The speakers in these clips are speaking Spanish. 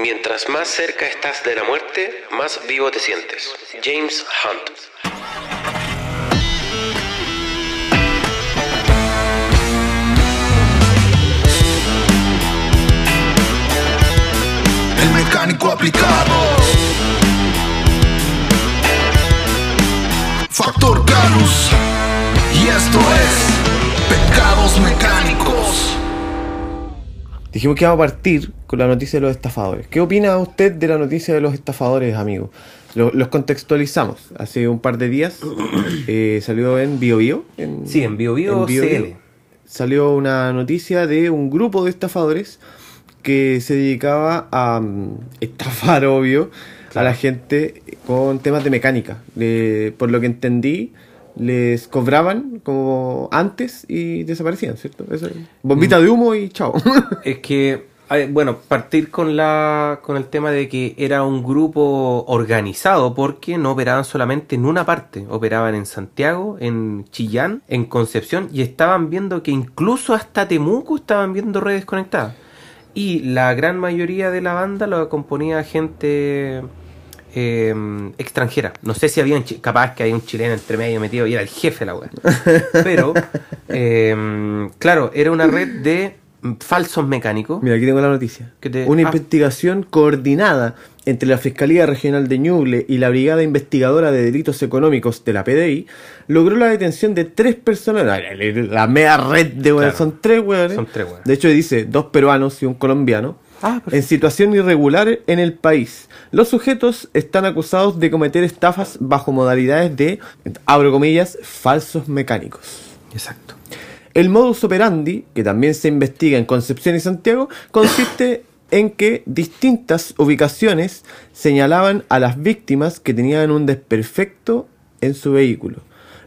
Mientras más cerca estás de la muerte, más vivo te sientes. James Hunt. El mecánico aplicado. Factor Canus. Y esto es Pecados Mecánicos. Dijimos que vamos a partir con la noticia de los estafadores. ¿Qué opina usted de la noticia de los estafadores, amigo? Lo- los contextualizamos. Hace un par de días eh, salió en BioBio. En, Sí, en Bio Bio CL. Salió una noticia de un grupo de estafadores que se dedicaba a mm, estafar, obvio, a la gente con temas de mecánica. Por lo que entendí, les cobraban como antes y desaparecían, ¿cierto? Eso, bombita de humo y chao. Es que, bueno, partir con la con el tema de que era un grupo organizado porque no operaban solamente en una parte, operaban en Santiago, en Chillán, en Concepción y estaban viendo que incluso hasta Temuco estaban viendo redes conectadas. Y la gran mayoría de la banda lo componía gente eh, extranjera. No sé si había un capaz que hay un chileno entre medio metido y era el jefe la weá. Pero, eh, claro, era una red de falsos mecánicos. Mira, aquí tengo la noticia. Que te- Una ah. investigación coordinada entre la Fiscalía Regional de Ñuble y la Brigada Investigadora de Delitos Económicos de la PDI logró la detención de tres personas. La, la- la mega red de weones. Claro. Son tres weones. Son tres weones. De hecho, dice dos peruanos y un colombiano. Ah, en situación irregular en el país. Los sujetos están acusados de cometer estafas bajo modalidades de, abro comillas, falsos mecánicos. Exacto. El modus operandi, que también se investiga en Concepción y Santiago, consiste en que distintas ubicaciones señalaban a las víctimas que tenían un desperfecto en su vehículo.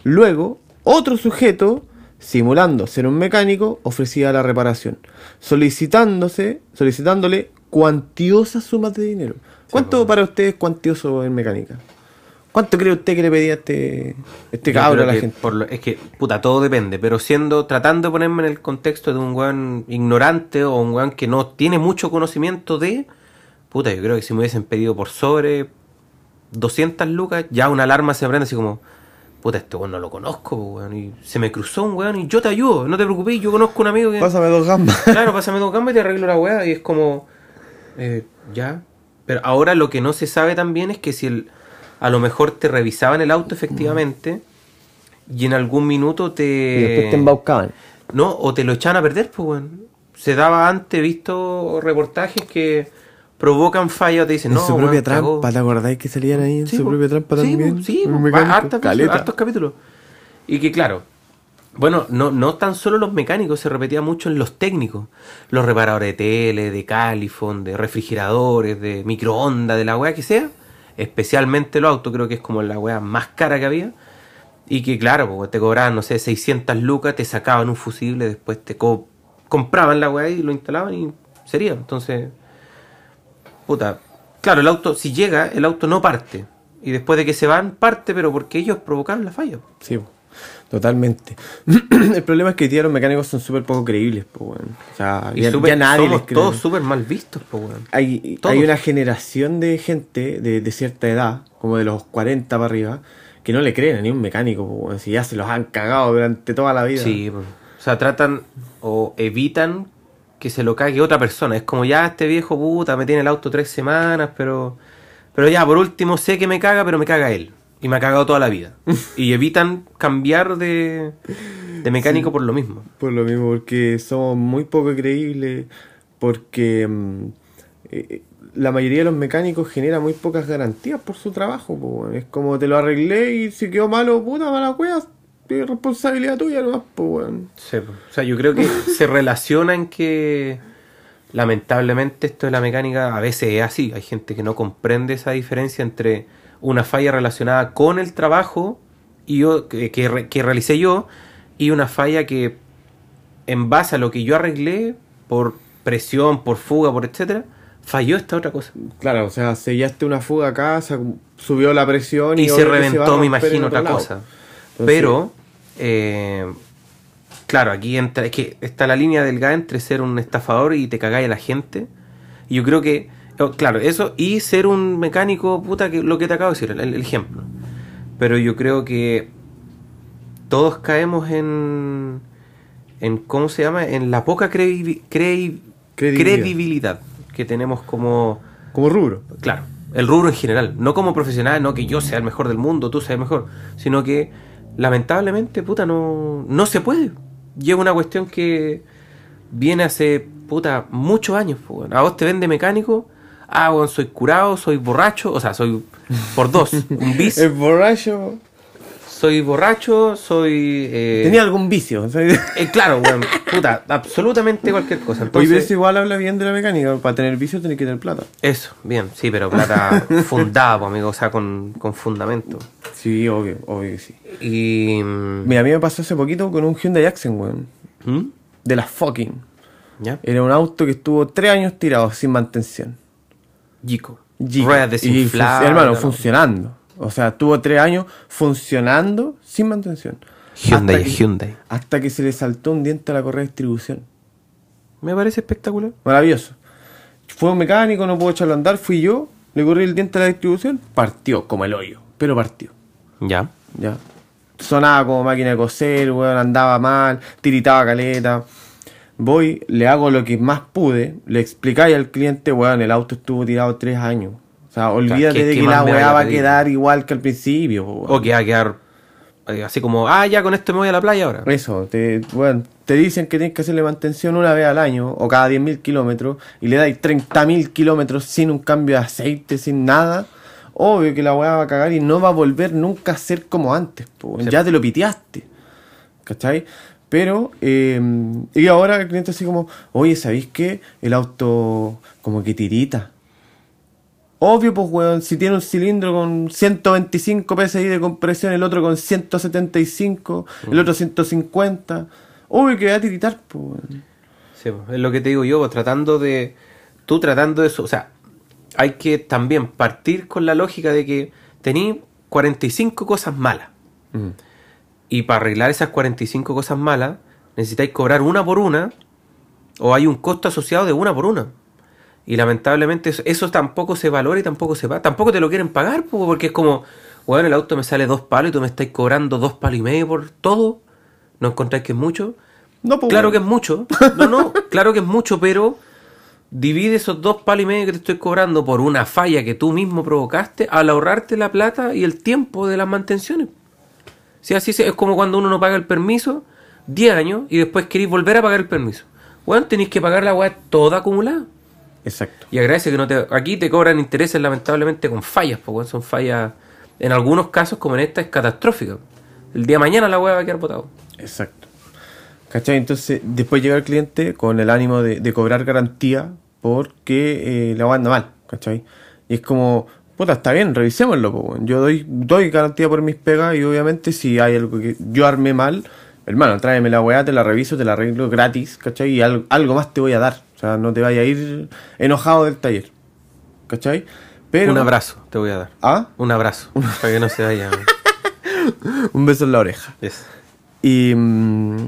Luego, otro sujeto, simulando ser un mecánico, ofrecía la reparación, solicitándose, solicitándole cuantiosas sumas de dinero. ¿Cuánto para usted es cuantioso en mecánica? ¿Cuánto cree usted que le pedía este, este cabro a la que gente? por lo- es que, puta, todo depende, pero siendo, tratando de ponerme en el contexto de un weón ignorante o un weón que no tiene mucho conocimiento de, puta, yo creo que si me hubiesen pedido por sobre 200 lucas, ya una alarma se prende así como, puta, este weón no lo conozco, weón, y se me cruzó un weón y yo te ayudo, no te preocupes, yo conozco un amigo que... Pásame dos gambas. Claro, pásame dos gambas y te arreglo la weá. Y es como. eh, ya. Pero ahora lo que no se sabe también es que si el, a lo mejor te revisaban el auto efectivamente y en algún minuto te. Y después te embaucaban. No, o te lo echaban a perder, pues, weón. Se daba antes, visto reportajes que provocan fallas, te dicen, En no, su propia cagó". trampa, ¿te acordáis que salían ahí en Sí, su po. propia trampa Sí, también? po, Sí, po, caleta. hartos capítulos. Y que claro, bueno, no, no tan solo los mecánicos, se repetía mucho en los técnicos. Los reparadores de tele, de califón, de refrigeradores, de microondas, de la weá que sea. Especialmente los autos, creo que es como la weá más cara que había. Y que claro, te cobraban, no sé, 600 lucas, te sacaban un fusible, después te co- compraban la weá y lo instalaban y sería. Entonces, puta, claro, el auto, si llega, el auto no parte. Y después de que se van, parte, pero porque ellos provocaron la falla. Sí, totalmente. el problema es que hoy día los mecánicos son súper poco creíbles. O sea, Y ya, nadie somos les cree. todos súper mal vistos, hay, una generación de gente de, de cierta edad, como de los 40 para arriba, que no le creen a ni un mecánico. Si ya se los han cagado durante toda la vida. Sí, o sea, tratan o evitan que se lo cague otra persona. Es como ya este viejo puta me tiene el auto tres semanas, pero pero ya por último sé que me caga, pero me caga él. Y me ha cagado toda la vida. y evitan cambiar de, de mecánico por lo mismo. Por lo mismo, porque somos muy poco creíbles, porque mm, eh, la mayoría de los mecánicos genera muy pocas garantías por su trabajo. po. Es como te lo arreglé y si quedó malo, puta mala wea, es responsabilidad tuya nomás, pues weón. Sí, o sea, yo creo que se relaciona en que lamentablemente esto de la mecánica a veces es así. Hay gente que no comprende esa diferencia entre una falla relacionada con el trabajo y yo, que, que re- que realicé yo y una falla que en base a lo que yo arreglé por presión, por fuga, por etcétera, falló esta otra cosa. Claro, o sea, sellaste una fuga acá, se subió la presión y, Y se reventó, me imagino, otra lado. cosa. Entonces- Pero, eh, claro, aquí entra, es que está la línea delgada entre ser un estafador y te cagáis a la gente. Y yo creo que Oh, Claro, eso y ser un mecánico, puta, que lo que te acabo de decir, el, el ejemplo. Pero yo creo que todos caemos en, en ¿cómo se llama? En la poca credi- credi- Credibilidad. credibilidad que tenemos como, Como rubro. claro, el rubro en general, no como profesional, no que yo sea el mejor del mundo, tú seas el mejor, sino que lamentablemente, puta, no, no se puede. Llega una cuestión que viene hace, puta, muchos años. pues. A vos te vende mecánico, ah, weón, soy curado, soy borracho, o sea, soy por dos, un bis, El borracho. Soy borracho, soy... eh, Tenía algún vicio. ¿sabes? eh, claro, weón, puta, absolutamente cualquier cosa. Entonces, eso igual habla bien de la mecánica. Para tener vicio tenés que tener plata. eso, bien, sí, pero plata fundada, pues, amigo, o sea, con, con fundamento. Sí, obvio, obvio que sí. Y... mm, Mira, a mí me pasó hace poquito con un Hyundai Accent, weón. ¿Mm? De las fucking. ¿Ya? Era un auto que estuvo tres años tirado sin mantención. Giga. Ruedas Y desinfladas. func- hermano, ¿no? funcionando. O sea, estuvo tres años funcionando sin mantención. Hyundai hasta que, Hyundai. Hasta que se le saltó un diente a la correa de distribución. Me parece espectacular. Maravilloso. Fue un mecánico, no pudo echarlo a andar, fui yo, le corrí el diente a la distribución, partió como el hoyo, pero partió. Ya. Ya. Sonaba como máquina de coser, weón, andaba mal, tiritaba caleta. Voy, le hago lo que más pude, le explicáis al cliente, weón, el auto estuvo tirado tres años. O sea, olvídate ¿qué- de que la weá va a quedar igual que al principio. O que va a quedar eh, así como, ah, ya con esto me voy a la playa ahora. Eso, te, bueno, te dicen que tienes que hacerle mantención una vez al año o cada 10.000 kilómetros y le dais 30.000 kilómetros sin un cambio de aceite, sin nada. Obvio que la weá va a cagar y no va a volver nunca a ser como antes. Sí. Ya te lo piteaste. ¿Cachai? Pero, eh, y ahora el cliente así como, oye, ¿sabéis qué? El auto como que tirita. Obvio, pues, weón, si tiene un cilindro con 125 psi de compresión, el otro con 175, el otro 150, obvio que va a tiritar, pues, weón. Sí, pues, es lo que te digo yo, pues, tratando de. Tú tratando de eso. O sea, hay que también partir con la lógica de que tení 45 cosas malas. Y para arreglar esas 45 cosas malas, necesitáis cobrar una por una, o hay un costo asociado de una por una. Y lamentablemente eso, eso tampoco se valora y tampoco se paga. Tampoco te lo quieren pagar, po, porque es como, bueno, el auto me sale dos palos y tú me estás cobrando dos palos y medio por todo. ¿No encontráis que es mucho? No, pues, Claro que es mucho. No, no, claro que es mucho, pero divide esos dos palos y medio que te estoy cobrando por una falla que tú mismo provocaste al ahorrarte la plata y el tiempo de las mantenciones. Si así es como cuando uno no paga el permiso 10 años y después queréis volver a pagar el permiso. Bueno, tenéis que pagar la weá toda acumulada. Exacto. Y agradece que no te. Aquí te cobran intereses lamentablemente con fallas, porque son fallas. En algunos casos, como en esta, es catastrófica. El día de mañana la weá va a quedar botado. Exacto. ¿Cachai? Entonces, después llega el cliente con el ánimo de, de cobrar garantía porque eh, la anda mal, ¿cachai? Y es como, puta, está bien, revisémoslo, po. Yo doy, doy garantía por mis pegas y obviamente si hay algo que yo armé mal, hermano, tráeme la weá, te la reviso, te la arreglo gratis, ¿cachai? Y algo, algo más te voy a dar. O sea, no te vaya a ir enojado del taller, ¿cachai? Pero, Un abrazo te voy a dar. ¿Ah? Un abrazo. para que no se vaya. Un beso en la oreja. Y, mm,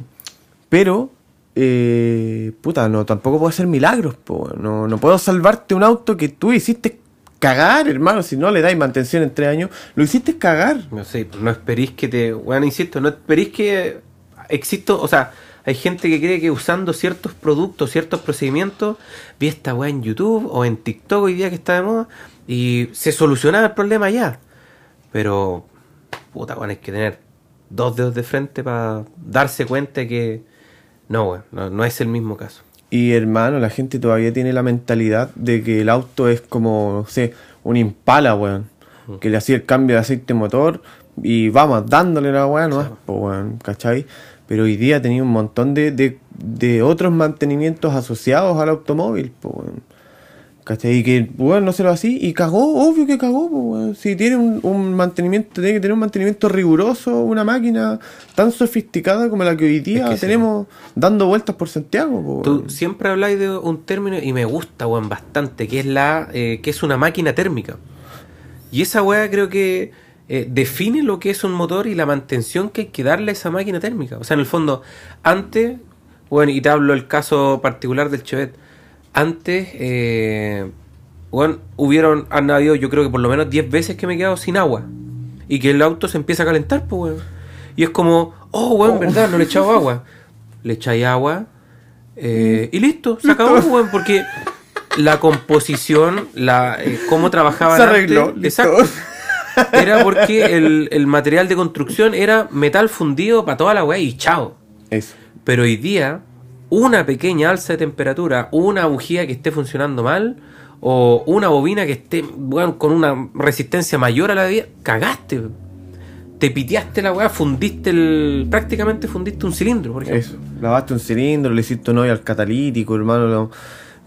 pero, eh, puta, no, tampoco puedo hacer milagros, po. No, no puedo salvarte un auto que tú hiciste cagar, hermano. Si no le dais mantención en tres años, lo hiciste cagar. No sé, no esperéis que te. Bueno, insisto, no esperéis que existo. O sea, hay gente que cree que usando ciertos productos, ciertos procedimientos, vi esta weá en YouTube o en TikTok hoy día que está de moda y se solucionaba el problema ya. Pero, puta, weón, hay que tener dos dedos de frente para darse cuenta que no, weón, no, no es el mismo caso. Y hermano, la gente todavía tiene la mentalidad de que el auto es como, no sé, un impala, weón. Que le hacía el cambio de aceite motor y vamos dándole la weá, no pues, weón, ¿cachai? Pero hoy día tenía un montón de, de, de otros mantenimientos asociados al automóvil, pues. ¿Cachai? Y que, weón, no se lo así y cagó, obvio que cagó, pues. Si tiene un, un mantenimiento, tiene que tener un mantenimiento riguroso, una máquina tan sofisticada como la que hoy día Es que sí. tenemos dando vueltas por Santiago, pues, Tú siempre habláis de un término y me gusta, weón, bastante, que es la eh, que es una máquina térmica. Y esa weá creo que eh, define lo que es un motor y la mantención que hay que darle a esa máquina térmica. O sea, en el fondo, antes, bueno, y te hablo el caso particular del Chevet, antes, eh, weón, hubieron, han habido yo creo que por lo menos 10 veces que me he quedado sin agua. Y que el auto se empieza a calentar, pues, weón. Y es como, oh, weón, verdad, no le he echado agua. Le echáis agua eh, y listo, se acabó, weón, porque la composición, la eh, cómo trabajaban Se arregló, antes- exacto. Era porque el, el material de construcción era metal fundido para toda la weá y chao. Eso. Pero hoy día, una pequeña alza de temperatura, una bujía que esté funcionando mal, o una bobina que esté weón, con una resistencia mayor a la vida, cagaste. Te piteaste la weá, fundiste el. prácticamente fundiste un cilindro, por ejemplo. Eso. Lavaste un cilindro, le hiciste un hoyo al catalítico, hermano. Lo,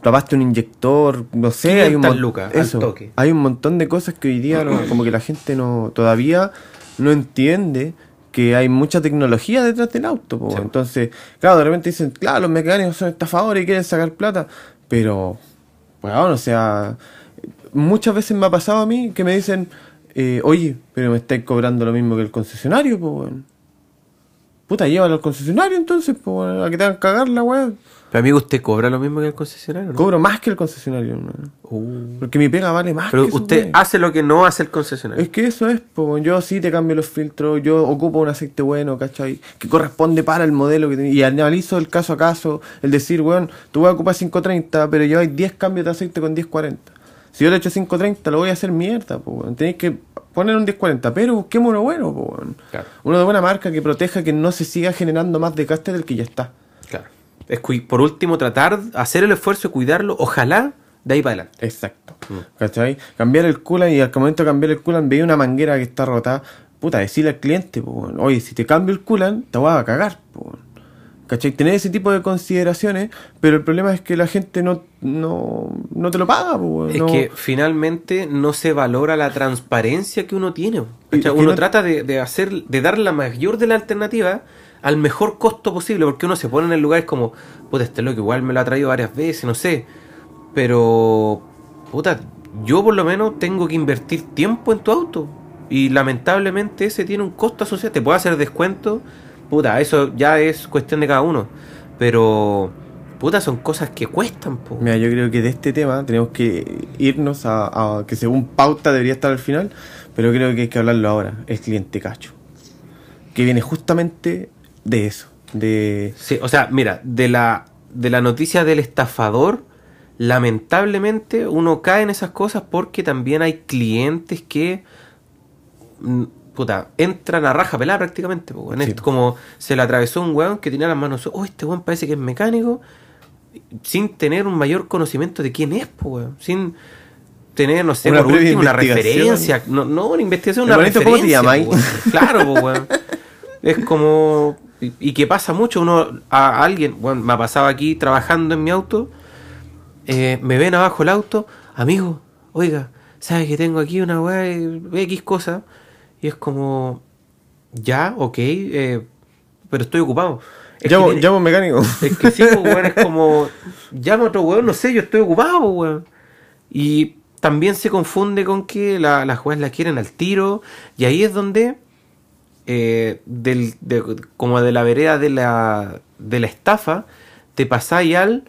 lavaste un inyector, no sé. Hay un, 500 mon- lucas, al eso, toque. hay un montón de cosas que hoy día no- como que la gente no todavía no entiende que hay mucha tecnología detrás del auto. Sí. Entonces, claro, de repente dicen, claro, los mecánicos son estafadores y quieren sacar plata. Pero, bueno, o sea, muchas veces me ha pasado a mí que me dicen, eh, oye, pero me estáis cobrando lo mismo que el concesionario, pues. Puta, llévalo al concesionario entonces, pues, a que te hagan cagar la weá. Pero amigo, ¿usted cobra lo mismo que el concesionario? ¿no? Cobro más que el concesionario, hermano. Uh. Porque mi pega vale más Pero que usted hace lo que no hace el concesionario. Es que eso es, pues, yo sí te cambio los filtros, yo ocupo un aceite bueno, ¿cachai? Que corresponde para el modelo que tenés. Y analizo el caso a caso, el decir, weón, tú vas a ocupar 530, pero yo hay 10 cambios de aceite con 1040. Si yo le echo 530, lo voy a hacer mierda, pues, weón. Tenéis que poner un 1040, pero busquemos uno bueno, pues. Claro. Uno de buena marca que proteja que no se siga generando más desgaste del que ya está. Claro. Es por último, tratar, hacer el esfuerzo de cuidarlo, ojalá, de ahí para adelante. Exacto. Mm. ¿Cachai? Cambiar el coolant y al momento de cambiar el coolant veía una manguera que está rota. Puta, decirle al cliente, oye, si te cambio el coolant, te voy a cagar, weón. ¿Cachai? Tener ese tipo de consideraciones, pero el problema es que la gente no, no, no te lo paga, weón, Es no- que finalmente no se valora la transparencia que uno tiene. Uno no- trata de, de hacer, de dar la mayor de la alternativa al mejor costo posible, porque uno se pone en el lugar es como, puta, este loco igual me lo ha traído varias veces, no sé. Pero, puta, yo por lo menos tengo que invertir tiempo en tu auto. Y lamentablemente ese tiene un costo asociado. Te puede hacer descuento, puta, eso ya es cuestión de cada uno. Pero, puta, son cosas que cuestan, po. Mira, yo creo que de este tema tenemos que irnos a, a- que según pauta debería estar al final, pero creo que hay que hablarlo ahora. El cliente cacho. Que viene justamente de eso. De. Sí, o sea, mira, de la, de la noticia del estafador, lamentablemente uno cae en esas cosas porque también hay clientes que, mm, puta, entran a raja pelada prácticamente. po, weón. Sí. Como se le atravesó un weón que tenía las manos, oh, este weón parece que es mecánico, sin tener un mayor conocimiento de quién es, po, weón. sin tener, no sé, Una por último, una referencia. No, no una investigación, una ¿cómo te llamáis? Claro, po, weón. Es como. Y, y que pasa mucho, uno a alguien, bueno, me ha pasado aquí trabajando en mi auto, eh, me ven abajo el auto, amigo, oiga, ¿sabes que tengo aquí una weá, eh, X cosa? Y es como, ya, ok, eh, pero estoy ocupado. Es Llamo, tiene- llamo mecánico. es que sí, pues, weón, es como, llama a otro weón, no sé, yo estoy ocupado, pues, weón. Y también se confunde con que la- las weas la quieren al tiro, y ahí es donde, eh, del, de- como de la vereda de la, de la estafa, te pasáis al,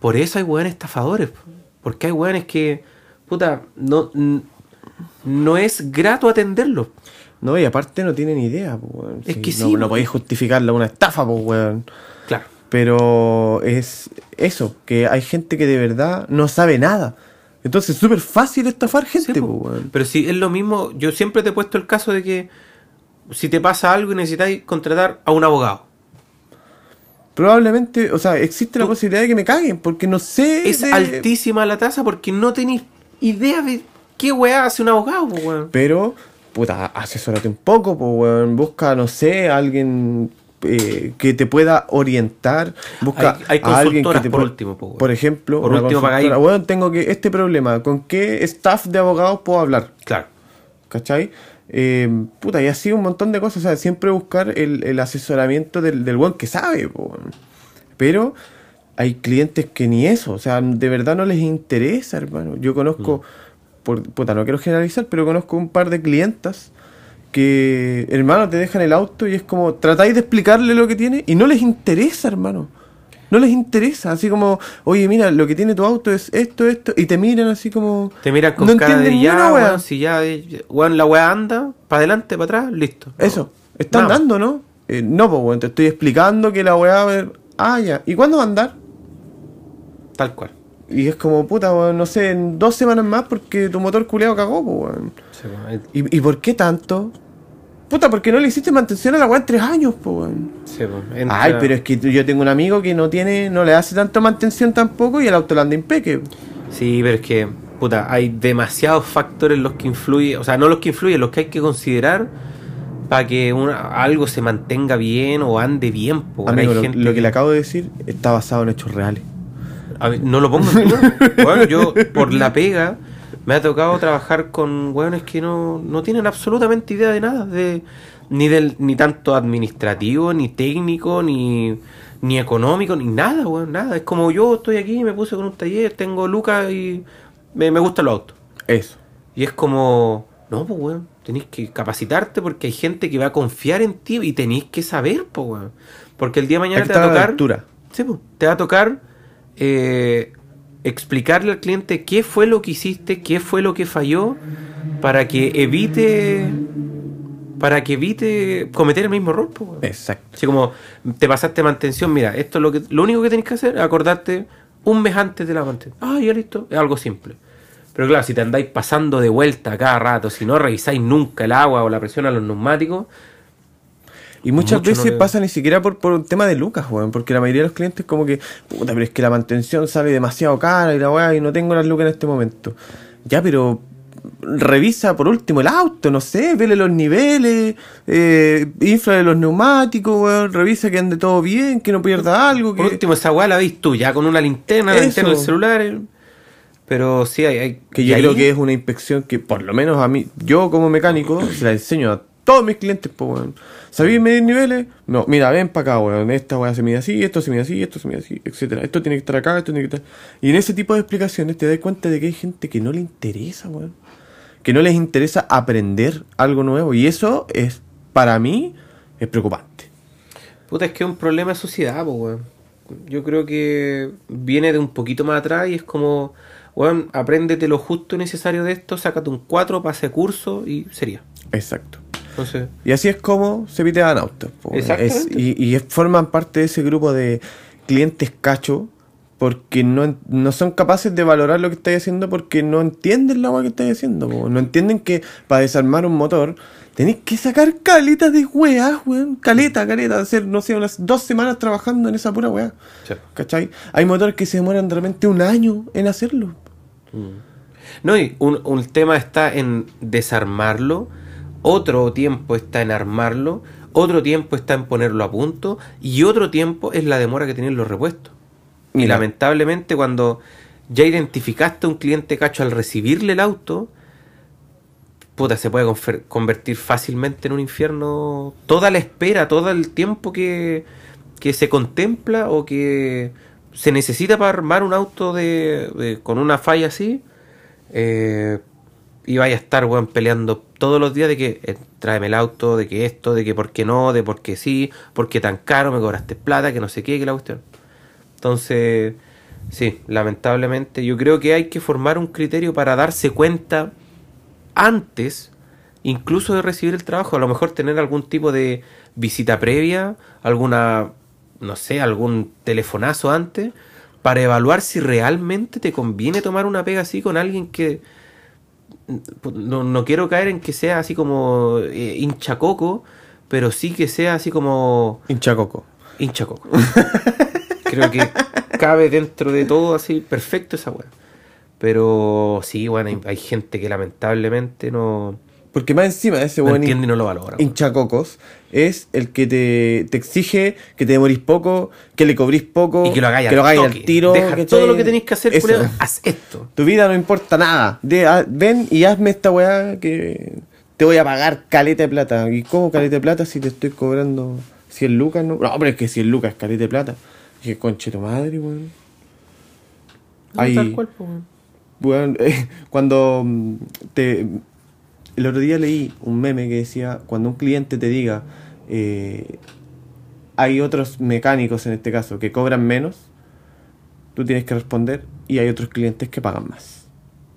por eso hay weones estafadores, po. porque hay weones que, puta, no, no es grato atenderlos. No, y aparte no tienen idea, weón. Es que no, sí, No po. podéis justificarla una estafa, pues, weón. Claro. Pero es eso, que hay gente que de verdad no sabe nada. Entonces es súper fácil estafar gente, Sí, po. weón. Pero si es lo mismo, yo siempre te he puesto el caso de que si te pasa algo y necesitáis contratar a un abogado. Probablemente, o sea, existe la posibilidad de que me caguen, porque no sé. Es de- altísima la tasa porque no tenéis idea de qué weá hace un abogado, po, weón. Pero, puta, asesórate un poco, pues, weón. Busca, no sé, a alguien eh, que te pueda orientar. Busca Hay- hay a alguien que te por último, po, weón. Por ejemplo, Por último, tengo que este problema. ¿Con qué staff de abogados puedo hablar? Claro. ¿Cachai? Eh, puta, y así un montón de cosas. O sea, siempre buscar el, el asesoramiento del, del buen que sabe. po. Pero hay clientes que ni eso. O sea, de verdad no les interesa, hermano. Yo conozco, por, puta, no quiero generalizar, pero conozco un par de clientas que, hermano, te dejan el auto y es como tratáis de explicarle lo que tiene y no les interesa, hermano. No les interesa, así como, oye, mira, lo que tiene tu auto es esto, esto, y te miran así como. Te miran con no cara de ya, si ya, eh, weón, la weá anda, para adelante, para atrás, listo. No. Eso, está andando, ¿no? Eh, no, pues, weón, te estoy explicando que la weá ver. Ah, ya. ¿Y cuándo va a andar? Tal cual. Y es como, puta, weón, no sé, en dos semanas más porque tu motor culeado cagó, pues, weón. Sí, eh, ¿Y, ¿Y por qué tanto? Puta, porque no le hiciste mantención a la weá en tres años, weón. sí, entra- Ay, pero es que yo tengo un amigo que no tiene, no le hace tanto mantención tampoco y el auto lo anda impeque. Sí, pero es que, puta, hay demasiados factores los que influyen, o sea, no los que influyen, los que hay que considerar para que una- algo se mantenga bien o ande bien. po. Amigo, lo, gente lo que le acabo de decir está basado en hechos reales. A no lo pongo en duda. Bueno, yo por la pega me ha tocado trabajar con hueones que no, no tienen absolutamente idea de nada, de, ni del, ni tanto administrativo, ni técnico, ni, ni económico, ni nada, weón, nada. Es como yo estoy aquí, me puse con un taller, tengo lucas y me, me gustan los autos. Eso. Y es como, no, pues weón, tenéis que capacitarte porque hay gente que va a confiar en ti y tenéis que saber, pues weón. Porque el día de mañana te va a estar a la tocar. altura. Sí, pues, te va a tocar eh, explicarle al cliente qué fue lo que hiciste, qué fue lo que falló, para que evite. Para que evite cometer el mismo error. Exacto. Así como te pasaste mantención, mira, esto es lo que lo único que tenés que hacer es acordarte un mes antes de la mantención. Ah, ya listo, es algo simple. Pero claro, si te andáis pasando de vuelta cada rato, si no revisáis nunca el agua o la presión a los neumáticos, Y muchas Mucho no veces le- pasa ni siquiera por, por un tema de lucas, weón. Porque la mayoría de los clientes como que, puta, pero es que la mantención sale demasiado cara y la weá y no tengo las lucas en este momento. Ya, pero revisa por último el auto, no sé, vele los niveles, eh, inflale los neumáticos, weón, revisa que ande todo bien, que no pierda algo. Que... por último esa weá la veis tú, ya con una linterna, la linterna del celular. eh. Pero sí hay. hay Que yo ahí- creo que es una inspección que, por lo menos a mí, yo como mecánico, se la enseño a todos mis clientes, pues, weón. ¿Sabéis medir niveles? No, mira, ven para acá, weón. Esta weá se mide así, esto se mide así, esto se mide así, etcétera. Esto tiene que estar acá, esto tiene que estar. Y en ese tipo de explicaciones te das cuenta de que hay gente que no le interesa, weón. Que no les interesa aprender algo nuevo. Y eso es, para mí, es preocupante. Puta, es que es un problema de sociedad, weón. Yo creo que viene de un poquito más atrás y es como, weón, apréndete lo justo y necesario de esto, sácate un 4, pase curso y sería. Exacto. Entonces, Y así es como se pitean autos. Es- y, forman parte de ese grupo de clientes cacho porque no, no son capaces de valorar lo que estáis haciendo porque no entienden la agua que estáis haciendo. po. No entienden que para desarmar un motor tenéis que sacar caletas de weas, weón. Caleta, caleta. Hacer, no sé, unas dos semanas trabajando en esa pura wea. sí. ¿Cachai? Hay motores que se demoran de repente un año en hacerlo. No, y un, un tema está en desarmarlo, otro tiempo está en armarlo, otro tiempo está en ponerlo a punto y otro tiempo es la demora que tienen los repuestos. Y lamentablemente cuando ya identificaste a un cliente cacho al recibirle el auto, puta, se puede convertir fácilmente en un infierno toda la espera, todo el tiempo que, que se contempla o que se necesita para armar un auto de, de- con una falla así. eh, y vaya a estar, weón, peleando todos los días de que eh, tráeme el auto, de que esto, de que por qué no, de por qué sí, por qué tan caro, me cobraste plata, que no sé qué, que la cuestión. Entonces, sí, lamentablemente yo creo que hay que formar un criterio para darse cuenta antes, incluso de recibir el trabajo, a lo mejor tener algún tipo de visita previa, alguna, no sé, algún telefonazo antes, para evaluar si realmente te conviene tomar una pega así con alguien que no, no quiero caer en que sea así como eh, hinchacoco, pero sí que sea así como Hinchacoco. hinchacoco. Creo que cabe dentro de todo así perfecto esa weá. Pero sí, bueno, hay, hay gente que lamentablemente no, Porque más encima ese no buen y no lo valora. weón. hinchacocos es el que te, te exige que te demorís poco, que le cobrís poco, Y que lo hagáis que lo al, hagáis toque. al tiro. Todo lo que tenéis que hacer, Eso. culiao, haz esto. Tu vida no importa nada. De- ah, ven y hazme esta weá que te voy a pagar caleta de plata. ¿Y cómo caleta de plata si te estoy cobrando 100 lucas? No, no pero es que 100 lucas es caleta de plata. Y que conche tu madre, weón. No, Ay. tal cual, po, weón. Weón, eh, cuando mm, te... El otro día leí un meme que decía, cuando un cliente te diga, eh, hay otros mecánicos en este caso que cobran menos, tú tienes que responder y hay otros clientes que pagan más.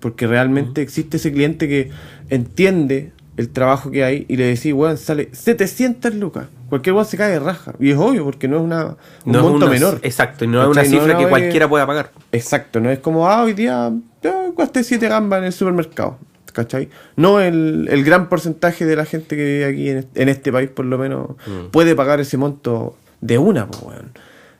Porque realmente existe ese cliente que entiende el trabajo que hay y le decís, weón, sale 700 lucas. Cualquier weón se cae de raja. Y es obvio porque no es una, un No es monto una- menor. Exacto, y no es una cifra que cualquiera pueda pagar. Exacto, no es como, ah, hoy día gasté 7 gambas en el supermercado. ¿Cachai? No el, el gran porcentaje de la gente que vive aquí en, este- en este país, por lo menos, puede pagar ese monto de una, pues, weón.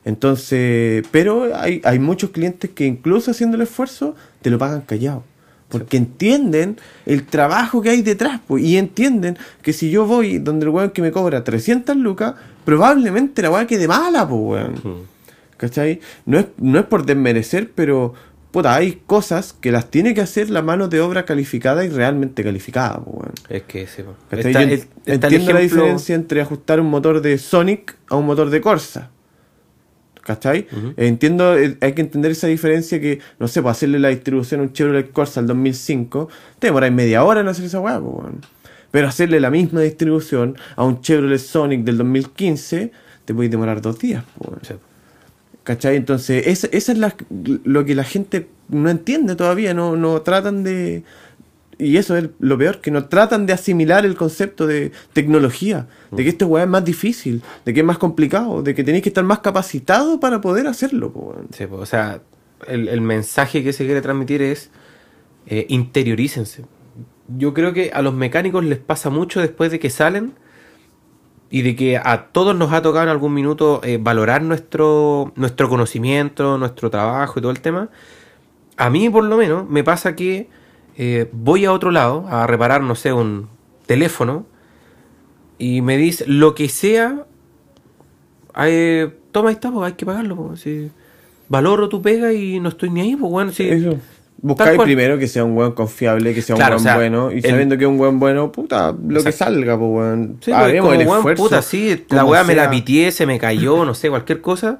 Entonces, pero hay, hay muchos clientes que incluso haciendo el esfuerzo, te lo pagan callado. Porque entienden el trabajo que hay detrás, pues, y entienden que si yo voy donde el weón que me cobra 300 lucas, probablemente la weá quede mala, pues, weón. ¿Cachai? No es, no es por desmerecer, pero puta, hay cosas que las tiene que hacer la mano de obra calificada y realmente calificada. Es que sí. Está- entiendo la diferencia entre ajustar un motor de Sonic a un motor de Corsa. ¿Cachai? Entiendo, eh, hay que entender esa diferencia que, no sé, para hacerle la distribución a un Chevrolet Corsa al 2005, te demoráis media hora en hacer esa po, weón. Pero hacerle la misma distribución a un Chevrolet Sonic del 2015, te podéis demorar dos días. Sí. ¿Cachai? Entonces, esa es la- lo que la gente no entiende todavía, no, no tratan de... Y eso es lo peor, que no tratan de asimilar el concepto de tecnología, de que esta weá es más difícil, de que es más complicado, de que tenéis que estar más capacitado para poder hacerlo. po. Sí, pues, o sea, el, el mensaje que se quiere transmitir es eh, interiorícense. Yo creo que a los mecánicos les pasa mucho después de que salen y de que a todos nos ha tocado en algún minuto eh, valorar nuestro, nuestro conocimiento, nuestro trabajo y todo el tema. A mí, por lo menos, me pasa que eh, voy a otro lado a reparar, no sé, un teléfono y me dice lo que sea Ay, toma, está, pues hay que pagarlo. Pues, si valoro tu pega y no estoy ni ahí, pues bueno, si, Eso. Buscáis primero que sea un weón confiable, que sea Claro, un o buen sea, bueno, y el- sabiendo que es un buen bueno, puta, lo que salga, pues weón. Sí, Haremos como, el weón, esfuerzo. puta, sí, la weá me la pitié, se me cayó, no sé, cualquier cosa.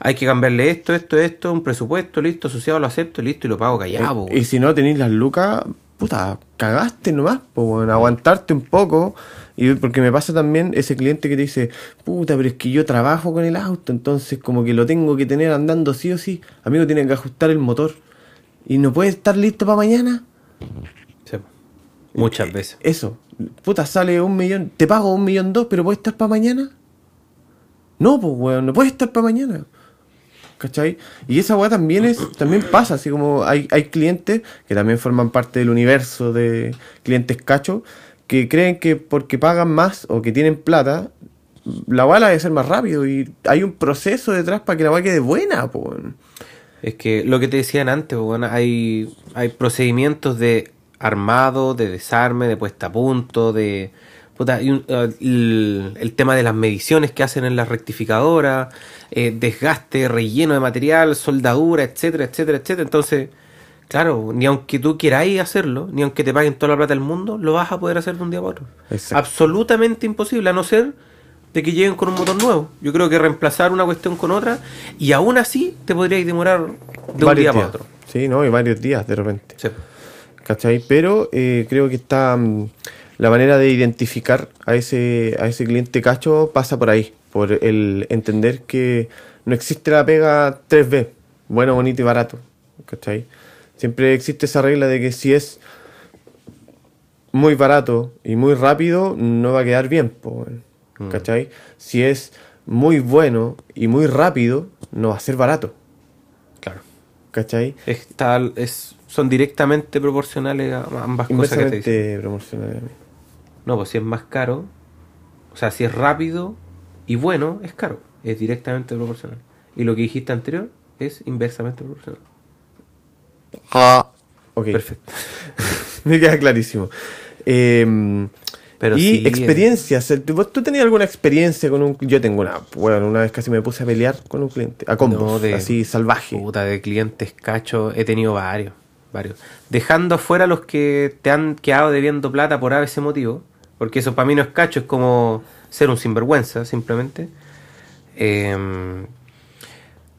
Hay que cambiarle esto, esto, esto, un presupuesto, listo, asociado, lo acepto, listo, y lo pago callado, Eh, y weón. si no tenéis las lucas, puta, cagaste nomás, pues bueno, aguantarte un poco. Y porque me pasa también ese cliente que te dice, puta, pero es que yo trabajo con el auto, entonces como que lo tengo que tener andando sí o sí. Amigo, tiene que ajustar el motor. Y no puede estar listo para mañana. Sí, Muchas veces. Eso, puta, sale un millón, te pago un millón dos, pero puede estar para mañana. No, pues weón, no puede estar para mañana. ¿Cachai? Y esa weá también es, también pasa, así como hay, hay clientes que también forman parte del universo de clientes cacho, que creen que porque pagan más o que tienen plata, la weá la debe ser más rápido y hay un proceso detrás para que la weá quede buena, pues. Es que lo que te decían antes, bueno, hay, hay procedimientos de armado, de desarme, de puesta a punto, de... puta, y un- eh, el, el tema de las mediciones que hacen en las rectificadoras, eh, desgaste, relleno de material, soldadura, etcétera, etcétera, etcétera. Entonces, claro, ni aunque tú queráis hacerlo, ni aunque te paguen toda la plata del mundo, lo vas a poder hacer de un día para otro. Exacto. Absolutamente imposible, a no ser de que lleguen con un motor nuevo. Yo creo que reemplazar una cuestión con otra y aún así te podríais demorar de un Varios día para días. otro. Sí, ¿no? Y varios días de repente. Sí. ¿Cachai? Pero eh, creo que está mm, la manera de identificar a ese, a ese cliente cacho pasa por ahí, por el entender que no existe la pega 3B, bueno, bonito y barato. ¿Cachai? Siempre existe esa regla de que si es muy barato y muy rápido, no va a quedar bien. po, weón. ¿Cachai? Si es muy bueno y muy rápido, no va a ser barato. Claro. ¿Cachai? Está, es, son directamente proporcionales a ambas cosas que te dicen. Inversamente promocional. No, pues si es más caro, o sea, si es rápido y bueno, es caro. Es directamente proporcional. Y lo que dijiste anterior es inversamente proporcional. Ok. Perfecto. Me queda clarísimo. Eh, Pero y sí, experiencias. ¿Tú, vos- ¿Tú tenías alguna experiencia con un Yo tengo una. Bueno, una vez casi me puse a pelear con un cliente. A combos. No, de- así salvaje. Puta, de clientes cacho, he tenido varios, varios. Dejando afuera los que te han quedado debiendo plata por ese motivo, porque eso para mí no es cacho, es como ser un sinvergüenza, simplemente. Em,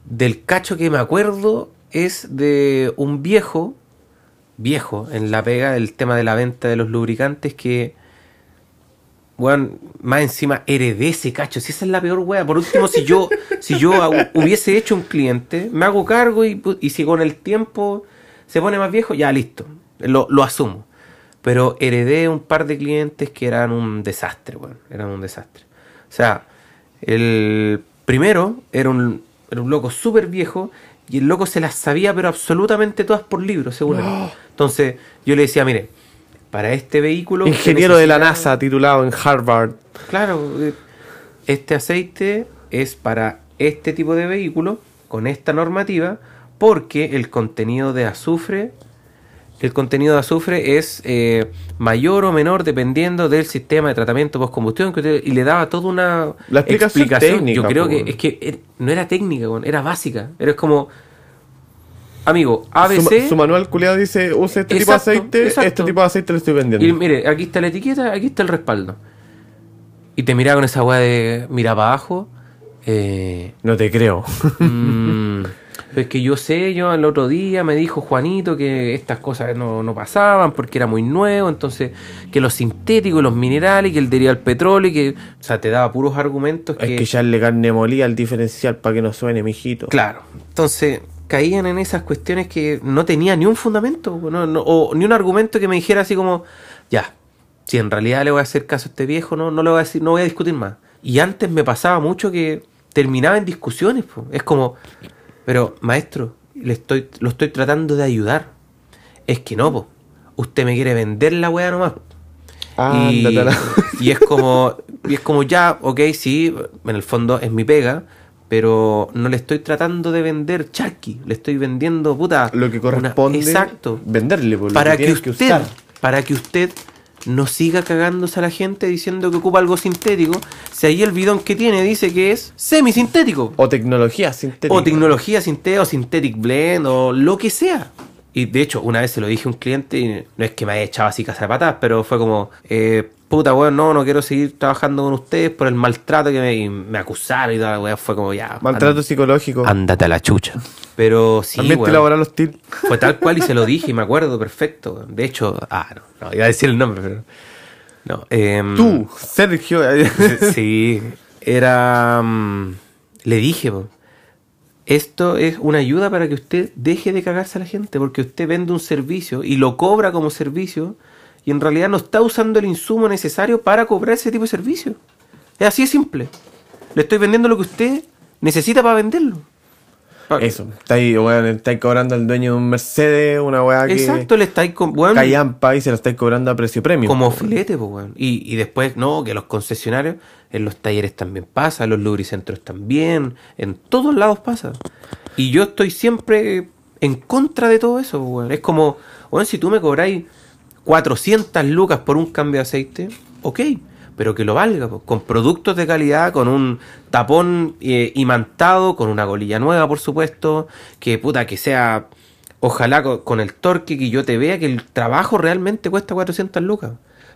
del cacho que me acuerdo es de un viejo, viejo, en la pega del tema de la venta de los lubricantes que weón, más encima heredé ese cacho. Si esa es la peor weá. Por último, si yo, si yo hu- hubiese hecho un cliente, me hago cargo y, y si con el tiempo se pone más viejo, ya listo. Lo, lo asumo. Pero heredé un par de clientes que eran un desastre, weón. Eran un desastre. O sea, el primero era un, era un loco súper viejo y el loco se las sabía, pero absolutamente todas por libro, según él. Entonces, yo le decía, mire, para este vehículo. Ingeniero de la NASA, titulado en Harvard. Claro, eh, este aceite es para este tipo de vehículo, con esta normativa, porque el contenido de azufre, el contenido de azufre es eh, mayor o menor dependiendo del sistema de tratamiento post-combustión, que usted- y le daba toda una La explicación técnica, Yo creo que es que er- no era técnica, era básica. Era como, amigo, ABC. Su, su manual culiado dice, use este Exacto, tipo de aceite, exacto. este tipo de aceite le estoy vendiendo. Y mire, aquí está la etiqueta, aquí está el respaldo. Y te miraba con esa weá de mira para abajo. Eh, No te creo. mm, es que yo sé, yo el otro día me dijo Juanito que estas cosas no, no pasaban porque era muy nuevo, entonces que los sintéticos, los minerales, que él diría el petróleo, y que, o sea, te daba puros argumentos Hay que echarle carne molida al diferencial para que no suene, mijito. Claro. Entonces caían en esas cuestiones que no tenía ni un fundamento no- no- o ni un argumento que me dijera así como, ya, si en realidad le voy a hacer caso a este viejo, no, no le voy a decir, no voy a discutir más. Y antes me pasaba mucho que terminaba en discusiones. po. Es como, pero maestro, le estoy, lo estoy tratando de ayudar. Es que no, po. usted me quiere vender la weá nomás. Y, Ándate a la- y es como y es como ya, ok, sí, en el fondo es mi pega, pero no le estoy tratando de vender charqui, le estoy vendiendo puta Lo que una- corresponde exacto. venderle, por lo Para que que, tienes que usted, usar. para que usted no siga cagándose a la gente diciendo que ocupa algo sintético, si ahí el bidón que tiene dice que es semisintético O tecnología sintética. o tecnología sintética o synthetic blend o lo que sea. Y de hecho, una vez se lo dije a un cliente y no es que me haya echado así casa de patas, pero fue como, eh, puta weón, no, no quiero seguir trabajando con ustedes por el maltrato que me, me acusaron y toda la weá. Fue como ya. Maltrato and- psicológico. Ándate a la chucha. Pero sí, Ambiente weón, laboral hostil. fue tal cual y se lo dije y me acuerdo perfecto. weón. De hecho, ah, no, no, iba a decir el nombre, pero. No, em, Tú, Sergio. Sí, era... mm, le dije, po, esto es una ayuda para que usted deje de cagarse a la gente, porque usted vende un servicio y lo cobra como servicio y en realidad no está usando el insumo necesario para cobrar ese tipo de servicio. Es así de simple. Le estoy vendiendo lo que usted necesita para venderlo. Pa- Eso. Está ahí, weón, está cobrando al dueño de un Mercedes, una weá que. Exacto, le estáis weón, Callampa y se lo estáis cobrando a precio premio. como filete, pues, weón. Y, y después, no, que los concesionarios, en los talleres también pasa, en los lubricentros también, en todos lados pasa. Y yo estoy siempre en contra de todo eso, weón. Es como, weón, si tú me cobráis 400 lucas por un cambio de aceite, ok, pero que lo valga, con productos de calidad, con un tapón eh, imantado, con una golilla nueva, por supuesto, que puta, que sea Ojalá co- con, el torque que yo te vea que el trabajo realmente cuesta 400 lucas.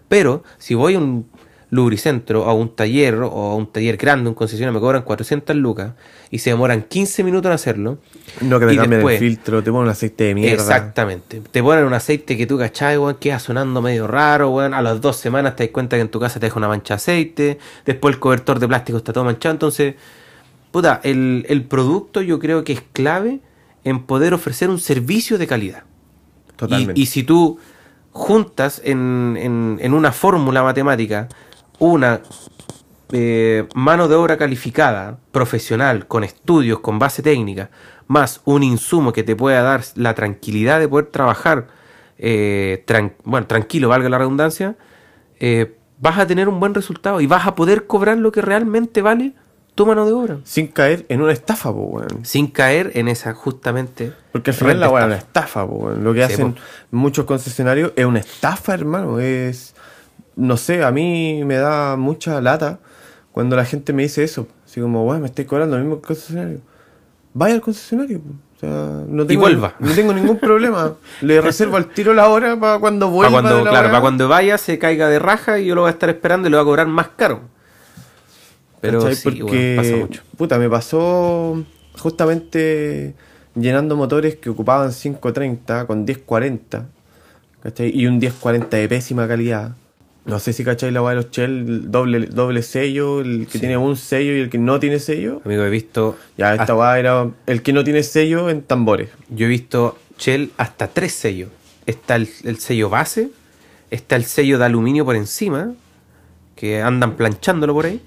Pero si voy a un lubricentro o a un taller o a un taller grande, un concesionario, me cobran 400 lucas y se demoran 15 minutos en hacerlo. No que te y cambien después- el filtro, te ponen un aceite de mierda. Exactamente. Te ponen un aceite que tú cachai, weón, queda sonando medio raro, weón. A las dos semanas te das cuenta que en tu casa te deja una mancha de aceite. Después el cobertor de plástico está todo manchado. Entonces, puta, el, el producto yo creo que es clave en poder ofrecer un servicio de calidad. Totalmente. Y, y si tú juntas en, en- en una fórmula matemática una eh, mano de obra calificada, profesional, con estudios, con base técnica, más un insumo que te pueda dar la tranquilidad de poder trabajar, eh, tran- bueno, tranquilo, valga la redundancia, eh, vas a tener un buen resultado y vas a poder cobrar lo que realmente vale tu mano de obra. Sin caer en una estafa, po, weón. Sin caer en esa justamente... Porque al final la weá es una estafa. estafa, po, weón. Lo que Sí, hacen po. muchos concesionarios es una estafa, hermano. Es. No sé, a mí me da mucha lata cuando la gente me dice eso. Así como, weón, me estoy cobrando lo mismo que el concesionario. Vaya al concesionario. O sea, no tengo, vuelva. no tengo ningún problema. Le reservo al tiro la hora para cuando Para vuelva. cuando, de la claro, para cuando vaya se caiga de raja y yo lo voy a estar esperando y le voy a cobrar más caro. Pero ¿Cachai? sí, Porque, pasa mucho. puta, me pasó justamente llenando motores que ocupaban 530 con 1040, ¿cachai? Y un 1040 de pésima calidad. No sé si cacháis la weá de los Shell, el doble, doble sello, el que Sí. tiene un sello y el que no tiene sello. Amigo, he visto. Ya, esta weá era el que no tiene sello en tambores. yo he visto Shell hasta tres sellos. Está el, el sello base, está el sello de aluminio por encima, que andan planchándolo por ahí,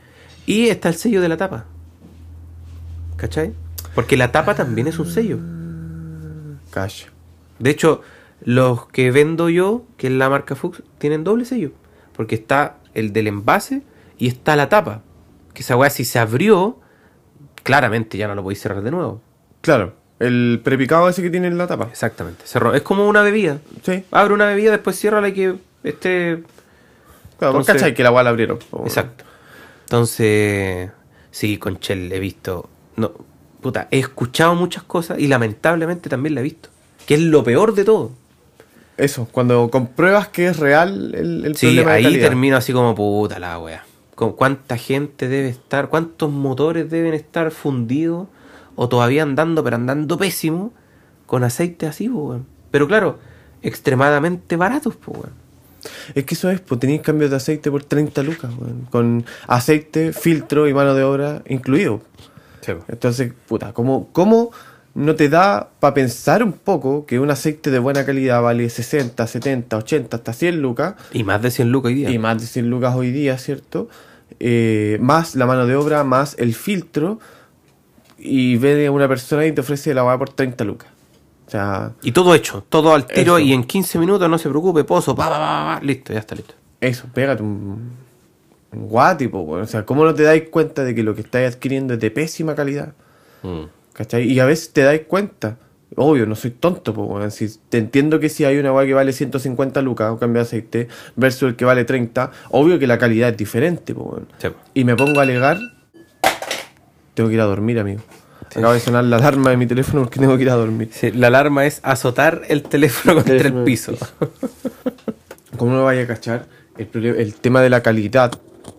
y está el sello de la tapa. ¿Cachai? Porque la tapa también es un sello. Cash. De hecho, los que vendo yo, que es la marca Fuchs, tienen doble sello. Porque está el del envase y está la tapa. Que esa weá, si se abrió, claramente ya no lo podéis cerrar de nuevo. Claro, el prepicado ese que tiene en la tapa. Exactamente. Cerró. Es como una bebida. Sí, Abre una bebida, después cierra y que esté. claro, vos Entonces- cachai que la weá la abrieron. Exacto. Entonces, sí, con Shell he visto. No, puta, he escuchado muchas cosas y lamentablemente también la he visto. Que es lo peor de todo. Eso, cuando compruebas que es real el, el Sí, problema de ahí calidad. termino así como puta la wea. Con cuánta gente debe estar, cuántos motores deben estar fundidos o todavía andando, pero andando pésimo, con aceite así, weón. Pero claro, extremadamente baratos, pues, weón. Es que eso es, pues tenéis cambios de aceite por 30 lucas, weón, con aceite, filtro y mano de obra incluido. Entonces, puta, ¿cómo, cómo no te da para pensar un poco que un aceite de buena calidad vale 60, 70, 80, hasta 100 lucas? Y más de 100 lucas hoy día. Y más de 100 lucas hoy día, ¿cierto? Eh, más la mano de obra, más el filtro. Y a una persona y te ofrece la weá por 30 lucas. O sea, Y todo hecho, todo al tiro Eso. y en 15 minutos, no se preocupe, pozo, pa, pa, pa, pa, listo, ya está listo. eso, pégate un, un guati, po, weón. O sea, ¿cómo no te dais cuenta de que lo que estáis adquiriendo es de pésima calidad? ¿Cachai? Y a veces te dais cuenta. Obvio, no soy tonto, po, weón. Si, te entiendo que si hay una weá que vale 150 lucas, un cambio de aceite, versus el que vale 30, obvio que la calidad es diferente. Sí. Y me pongo a alegar, tengo que ir a dormir, amigo. Acaba de sonar la alarma de mi teléfono porque tengo que ir a dormir. Sí, la alarma es azotar el teléfono contra el Teléfono. piso. ¿Cómo no vaya a cachar el tema de la calidad,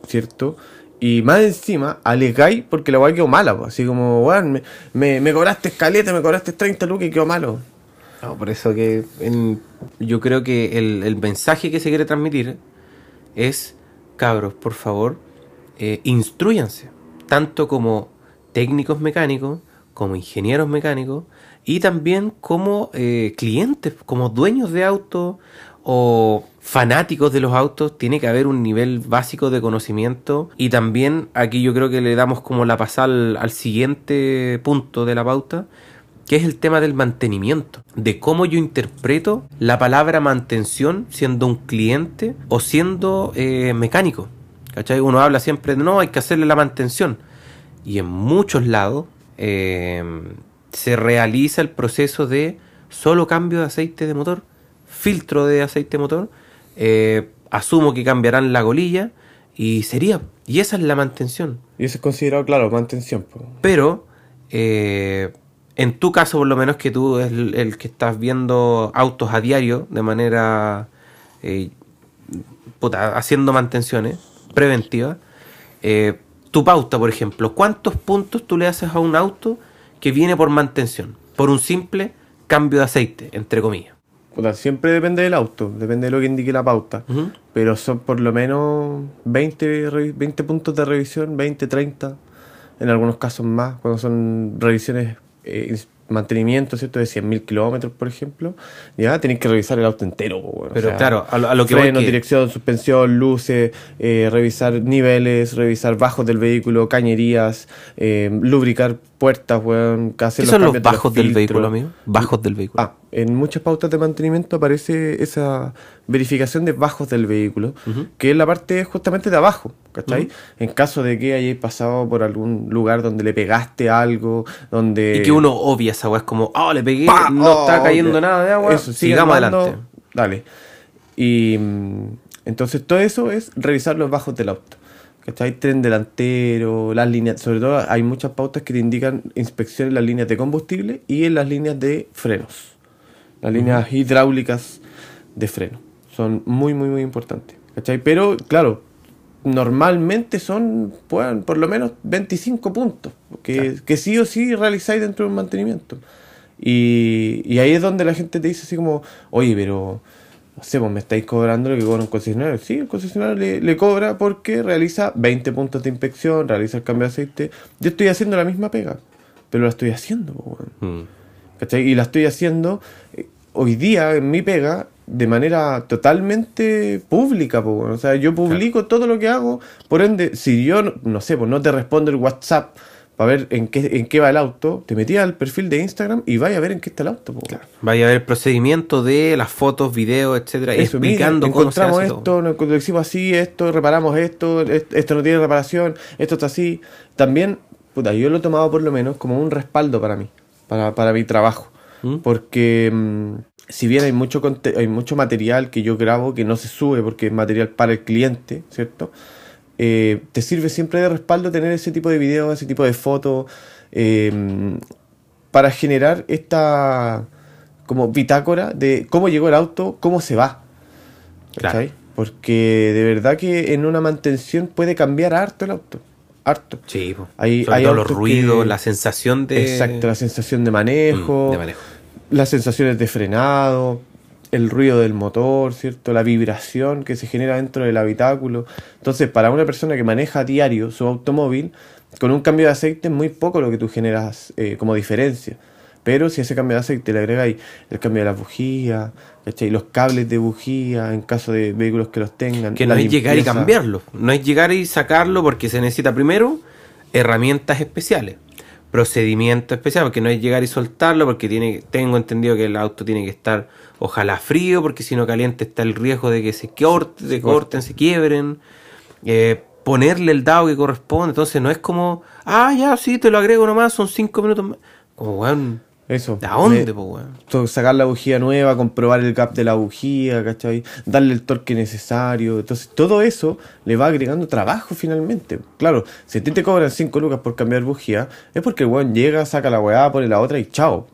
¿cierto? Y más encima, alegáis porque la weá quedó mala, así como, weón, me, me, me cobraste escaleta, me cobraste 30 lucas y quedó malo. No, por eso que en- yo creo que el, el mensaje que se quiere transmitir es, cabros, por favor, eh, instruyanse, tanto como técnicos mecánicos, como ingenieros mecánicos, y también como eh, clientes, como dueños de autos o fanáticos de los autos, tiene que haber un nivel básico de conocimiento y también aquí yo creo que le damos como la pasada al, siguiente punto de la pauta, que es el tema del mantenimiento, de cómo yo interpreto la palabra mantención siendo un cliente o siendo eh, mecánico. ¿Cachai? Uno habla siempre de no, hay que hacerle la mantención. Y en muchos lados eh, se realiza el proceso de solo cambio de aceite de motor, filtro de aceite motor, eh, asumo que cambiarán la golilla y sería. Y esa es la mantención. Y eso es considerado, claro, mantención. Pero, eh, en tu caso, por lo menos que tú es el, el que estás viendo autos a diario de manera eh, puta, haciendo mantenciones preventivas, eh, tu pauta, por ejemplo, ¿cuántos puntos tú le haces a un auto que viene por mantención? Por un simple cambio de aceite, entre comillas. Puta, siempre depende del auto, depende de lo que indique la pauta. Ujú. Pero son por lo menos 20, revi- 20 puntos de revisión, 20, 30, en algunos casos más, cuando son revisiones, eh, mantenimiento, ¿cierto? De 100.000 kilómetros, por ejemplo, ya tenéis que revisar el auto entero. bueno, Pero o sea, claro, a lo, a lo que Freno, que- dirección, suspensión, luces, eh, revisar niveles, revisar bajos del vehículo, cañerías, eh, lubricar puertas, weón, hacer ¿Qué son los cambios de bajos del vehículo, amigo? Bajos del vehículo. Ah, en muchas pautas de mantenimiento aparece esa verificación de bajos del vehículo, que es la parte justamente de abajo, ¿cachai? En caso de que hayáis pasado por algún lugar donde le pegaste algo, donde... y que uno obvia esa weá, es como, oh, le pegué, ¡Pa! no Oh, está cayendo nada de agua, Eso, sigamos andando, adelante. Dale. Y mm, entonces todo eso es revisar los bajos del auto. ¿Cachai? Tren delantero, las líneas, sobre todo hay muchas pautas que te indican inspección en las líneas de combustible y en las líneas de frenos. Las líneas hidráulicas de freno. Son muy, muy, muy importantes. ¿Cachai? Pero, claro, normalmente son, por lo menos 25 puntos. Que, que sí o sí realizáis dentro de un mantenimiento. Y, y ahí es donde la gente te dice así como, oye, pero no sé, pues me estáis cobrando lo que cobra un concesionario. Sí, el concesionario le, le cobra porque realiza 20 puntos de inspección, realiza el cambio de aceite. Yo estoy haciendo la misma pega, pero la estoy haciendo, weón. Mm. ¿Cachai? Y la estoy haciendo eh, hoy día en mi pega de manera totalmente pública, po, o sea, yo publico todo lo que hago, por ende, si yo, no, sé, pues no te respondo el WhatsApp para ver en qué, en qué va el auto, te metí al perfil de Instagram y vaya a ver en qué está el auto, weón. Vaya a ver el procedimiento de las fotos, videos, etcétera, Eso, mira, explicando cómo se encontramos hace todo. esto, nos lo hicimos así, esto, reparamos esto, est- esto no tiene reparación, esto está así. También, puta, yo lo he tomado por lo menos como un respaldo para mí, para, para mi trabajo. ¿Mm? Porque mm, si bien hay mucho, hay mucho material que yo grabo que no se sube porque es material para el cliente, ¿cierto? Eh, te sirve siempre de respaldo tener ese tipo de videos, ese tipo de fotos, eh, para generar esta como bitácora de cómo llegó el auto, cómo se va. Claro. Porque de verdad que en una mantención puede cambiar harto el auto. Harto. Sí. Hay- hay los ruidos, que- la sensación de... Exacto, la sensación de manejo, Mm, de manejo. Las sensaciones de frenado, el ruido del motor, ¿cierto? La vibración que se genera dentro del habitáculo. Entonces, para una persona que maneja a diario su automóvil, con un cambio de aceite es muy poco lo que tú generas eh, como diferencia. Pero si ese cambio de aceite le agregáis el cambio de las bujías, ¿cachai? los cables de bujía en caso de vehículos que los tengan. Que no es llegar y cambiarlo. No es llegar y sacarlo porque se necesita primero herramientas especiales. Procedimiento especial, porque no es llegar y soltarlo, porque tiene, tengo entendido que el auto tiene que estar ojalá frío, porque si no caliente está el riesgo de que se corte, se corten, se quiebren. Eh, ponerle el dado que corresponde. Entonces no es como, ah, ya, sí, te lo agrego nomás, son cinco minutos más. Como, weón, Eso. ¿de dónde, Me- po, weón? sacar la bujía nueva, comprobar el gap de la bujía, ¿cachai? Darle el torque necesario. Entonces, todo eso le va agregando trabajo finalmente. Claro, si a ti te cobran 5 lucas por cambiar bujía, es porque el weón llega, saca la weá, pone la otra y chao.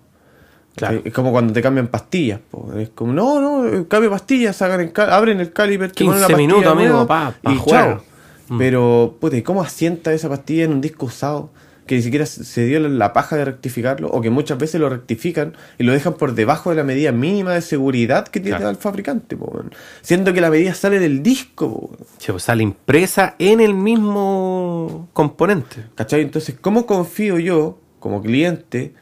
Claro. Es como cuando te cambian pastillas. po. Es como, no, no, eh, cambio pastillas, sacan el cal- abren el caliper, te 15 ponen la pastilla minutos, amigo, pa, pa y jugar. chao. Pero, puta, ¿y cómo asienta esa pastilla en un disco usado? Que ni siquiera se dio la- paja de rectificarlo, o que muchas veces lo rectifican y lo dejan por debajo de la medida mínima de seguridad que tiene Claro. el fabricante, po, siendo que la medida sale del disco. Che, pues sale impresa en el mismo componente. ¿Cachai? Entonces, ¿cómo confío yo, como cliente,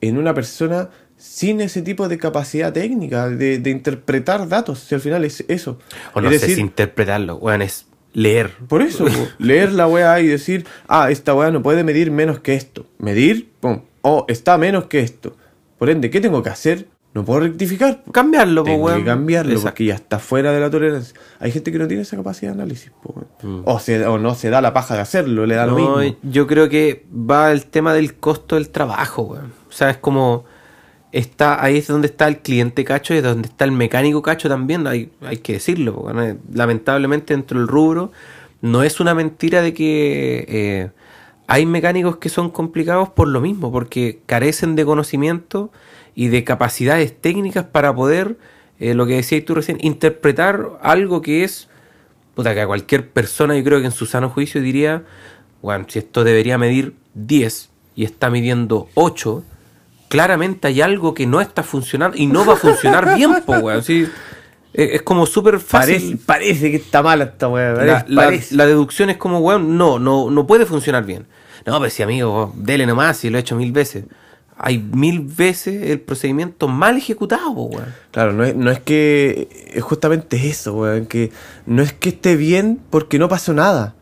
en una persona sin ese tipo de capacidad técnica de, de interpretar datos? Si al final es eso. O no es sé decir, si interpretarlo, weón, es leer. Por eso, po, leer la weá y decir, ah, esta weá no puede medir menos que esto. Medir, pum, o está menos que esto. Por ende, ¿qué tengo que hacer? No puedo rectificar. po. Cambiarlo, Tengo weón. que cambiarlo Exacto. porque ya está fuera de la tolerancia. Hay gente que no tiene esa capacidad de análisis, po, weón. Mm. o, se, o no se da la paja de hacerlo, le da lo No, mismo. yo creo que va el tema del costo del trabajo, weón. O sea, es como. Está, ahí es donde está el cliente cacho y es donde está el mecánico cacho también, hay, hay que decirlo. porque. Lamentablemente dentro del rubro no es una mentira de que eh, hay mecánicos que son complicados por lo mismo, porque carecen de conocimiento y de capacidades técnicas para poder, eh, lo que decías tú recién, interpretar algo que es Puta, que a cualquier persona, yo creo que en su sano juicio diría, bueno, si esto debería medir 10 y está midiendo 8, claramente hay algo que no está funcionando y no va a funcionar bien, po, weón. Sí, es, como súper fácil. parece que está mala esta weá. La, deducción es como, weón, no, no, no puede funcionar bien. No, pero si amigo, dele nomás, si lo he hecho mil veces. Hay mil veces el procedimiento mal ejecutado, po, weón. Claro, no es, no es que. Es justamente eso, weón. Que no es que esté bien porque no pasó nada.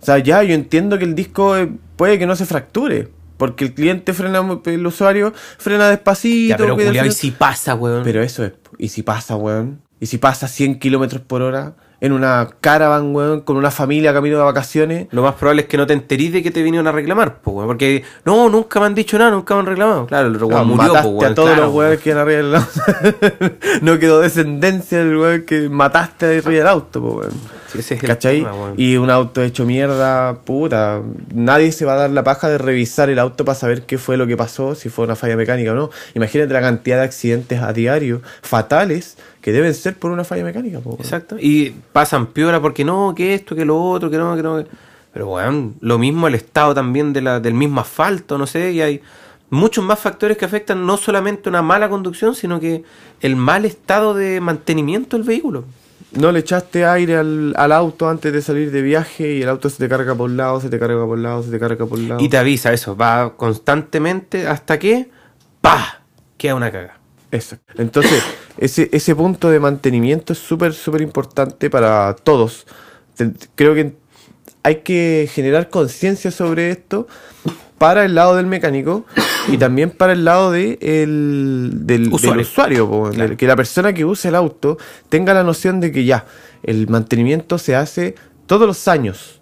O sea, ya yo entiendo que el disco eh, puede que no se fracture. Porque el cliente frena, el usuario frena despacito. Ya, pero culiao, y si pasa, weón. Pero eso es. ¿Y si pasa, weón? ¿Y si pasa 100 kilómetros por hora en una caravan, weón, con una familia camino de vacaciones? Lo más probable es que no te enterís de que te vinieron a reclamar, po, weón, porque no, nunca me han dicho nada, nunca me han reclamado. Claro, el otro weón Ah, murió, mataste po, weón, a todos claro, los weones que del auto. no quedó descendencia del weón que mataste arriba del auto, po, weón. Sí, ese es el ¿Cachai? tema, weón. y un auto hecho mierda, puta. Nadie se va a dar la paja de revisar el auto para saber qué fue lo que pasó, si fue una falla mecánica o no. Imagínate la cantidad de accidentes a diario fatales que deben ser por una falla mecánica. po. Exacto. Y pasan piola porque no, que esto, que lo otro, que no, que no. Pero weón, lo mismo el estado también de la, del mismo asfalto, no sé, y hay muchos más factores que afectan no solamente una mala conducción, sino que el mal estado de mantenimiento del vehículo. No le echaste aire al, al auto antes de salir de viaje y el auto se te carga por lado, se te carga por lado, se te carga por lado. Y te avisa eso, va constantemente hasta que, ¡pa! Queda una caga. Exacto. Entonces, ese, ese punto de mantenimiento es súper, súper importante para todos. Creo que hay que generar conciencia sobre esto para el lado del mecánico y también para el lado de el, del, del Usuario. po, Claro. que la persona que use el auto tenga la noción de que ya, el mantenimiento se hace todos los años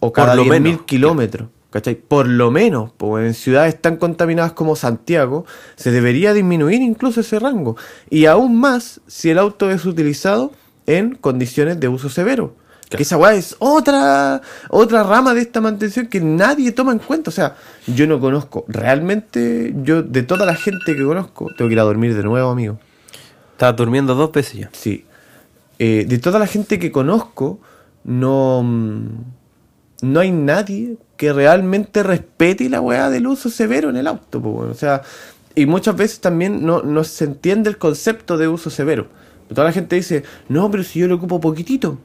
o cada lo 10.000 menos. kilómetros. ¿Cachai? Por lo menos, pues en ciudades tan contaminadas como Santiago, se debería disminuir incluso ese rango. Y aún más si el auto es utilizado en condiciones de uso severo. Que esa weá es otra, otra rama de esta mantención que nadie toma en cuenta. O sea, yo no conozco. Realmente, yo de toda la gente que conozco, tengo que ir a dormir de nuevo, amigo. Estaba durmiendo dos veces ya. Sí. Eh, de toda la gente que conozco, no, mm, no hay nadie que realmente respete la weá del uso severo en el auto. po. O sea, y muchas veces también no, no se entiende el concepto de uso severo. Toda la gente dice, no, pero si yo lo ocupo poquitito.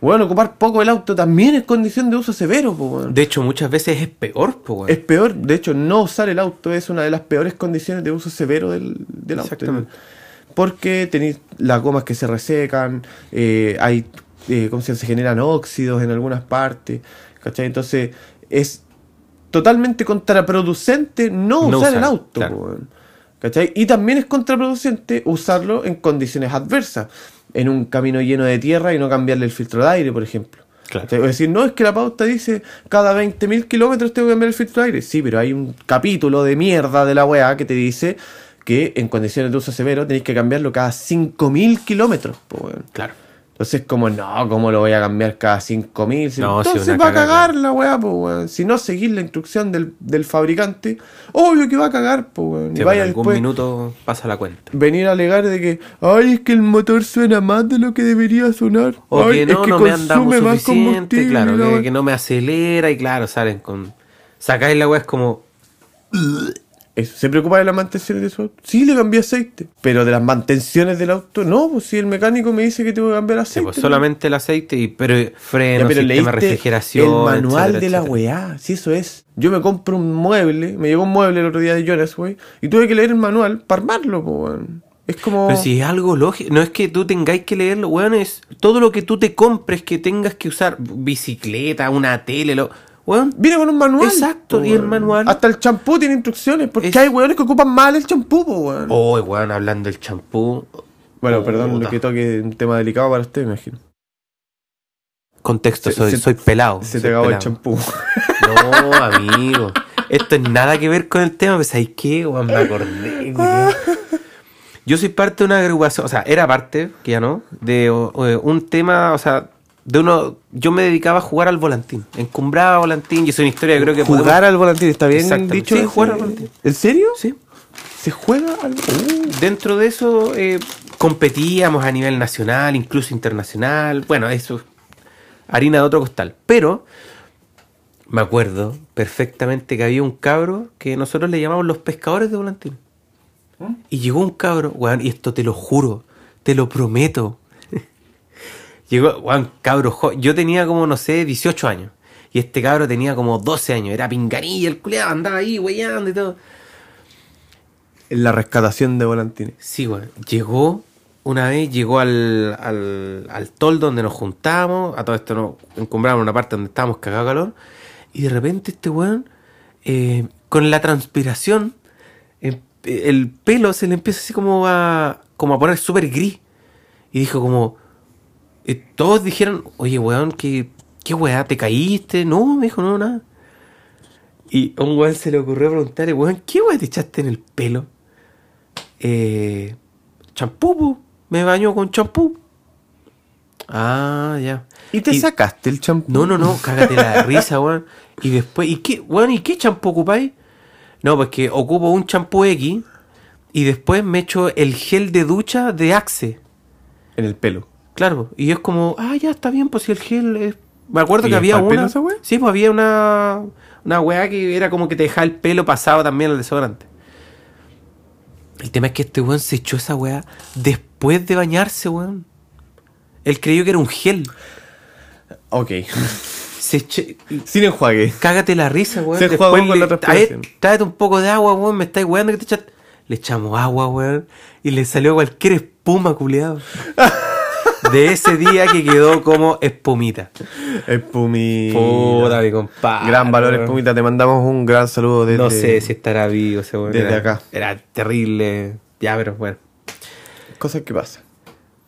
Bueno, ocupar poco el auto también es condición de uso severo. po, weón. De hecho, muchas veces es peor, po, weón. Es peor, de hecho, no usar el auto es una de las peores condiciones de uso severo del, del auto. Porque tenéis las gomas que se resecan, eh, hay, eh, ¿cómo se, se generan óxidos en algunas partes, ¿cachai? Entonces, es totalmente contraproducente no, No usar, usar, el auto, claro. ¿cachai? Y también es contraproducente usarlo en condiciones adversas, en un camino lleno de tierra y no cambiarle el filtro de aire, por ejemplo. Claro. O decir, no, es que la pauta dice cada 20.000 kilómetros tengo que cambiar el filtro de aire. Sí, pero hay un capítulo de mierda de la weá que te dice que en condiciones de uso severo tenéis que cambiarlo cada 5.000 kilómetros. Claro. Entonces, como, no, ¿cómo lo voy a cambiar cada 5.000? Si- No, Entonces una va a cagar la weá, weón. Si no seguir la instrucción del, del fabricante, obvio que va a cagar, po, weón. Y vaya en algún después minuto pasa la cuenta. venir a alegar de que, ay, es que el motor suena más de lo que debería sonar. O Ay, que es no, no me consume más combustible, claro, la que, weá". que no me acelera y claro, salen con... Sacáis la weá es como... Eso, ¿Se preocupa de las mantenciones de su auto? Sí, le cambié aceite. Pero de las mantenciones del auto, no, pues si el mecánico me dice que tengo que cambiar Sí, aceite. pues, solamente el aceite y pero Ya, freno, pero sistema refrigeración. el manual etcétera, de la weá, si eso es. Yo me compro un mueble, me llegó un mueble el otro día de Jonas, güey, y tuve que leer el manual para armarlo, weón. Es como... Pero si es algo lógico, no es que tú tengáis que leerlo, weón, es todo lo que tú te compres que tengas que usar, bicicleta, una tele, lo, weón, Viene con un manual. Exacto, y el weón. manual. Hasta el champú tiene instrucciones, porque Es- hay weones que ocupan mal el champú, weón. oh, weón, hablando del champú. Bueno, Oh, perdón puta. que toque un tema delicado para usted, me imagino. Contexto, Se- soy, se- soy pelado. Se te acabó el champú. No, amigo. Esto es nada que ver con el tema, pues ¿sabes qué? Weón, me acordé, culiao. Yo soy parte de una agrupación, o sea, era parte, que ya no, de o- o, un tema, o sea, de uno, yo me dedicaba a jugar al volantín, encumbraba volantín, y es una historia que creo que Jugar podemos- al volantín, ¿está bien dicho? Sí, jugar al volantín. ¿En serio? Sí. ¿Se juega al Uh, Dentro de eso eh, competíamos a nivel nacional, incluso internacional. Bueno, eso harina de otro costal. Pero me acuerdo perfectamente que había un cabro que nosotros le llamamos los pescadores de volantín. Y llegó un cabro, weón, y esto te lo juro, te lo prometo. Llegó, weón, cabro, jo- yo tenía como, no sé, 18 años. Y este cabro tenía como 12 años, era pinganilla, el culeado andaba ahí, weyando y todo. En la rescatación de volantines. Sí, weón. Llegó, una vez llegó al, al, al toldo donde nos juntábamos, a todo esto nos encumbramos una parte donde estábamos cagados de calor, y de repente este weón, eh, con la transpiración, em- el pelo se le empieza así como a, como a poner súper gris. Y dijo como, eh, todos dijeron, oye weón, ¿qué, qué weá, te caíste? No, me dijo, no, nada. Y a un weón se le ocurrió preguntarle, weón, ¿qué weá te echaste en el pelo? Eh, champú, me baño con champú. Ah, ya. ¿Y te sacaste el champú? No, no, no, cágate la risa, weón. Y después, ¿y qué, weón, ¿y qué champú ocupáis? No, pues que ocupo un champú X y después me echo el gel de ducha de Axe. En el pelo. Claro, y es como, ah, ya está bien, pues si el gel es Me acuerdo ¿Y que había una. esa? Sí, pues había una. Una weá que era como que te dejaba el pelo pasado también al desodorante. El tema es que este weón se echó esa weá después de bañarse, weón. Él creyó que era un gel. Ok. Se echó. Sin enjuague. Cágate la risa, weón. Se Después con le- la transpiración. Ahí, tráete un poco de agua, weón. Me estáis weando que te echas. Le echamos agua, weón. Y le salió cualquier espuma, culiado. De ese día que quedó como espumita. Espumita. Puta, mi compadre. Gran valor. Espumita. Te mandamos un gran saludo desde. No sé si estará vivo weón. desde Era- acá. Era terrible. Ya, pero bueno. Cosas que pasan.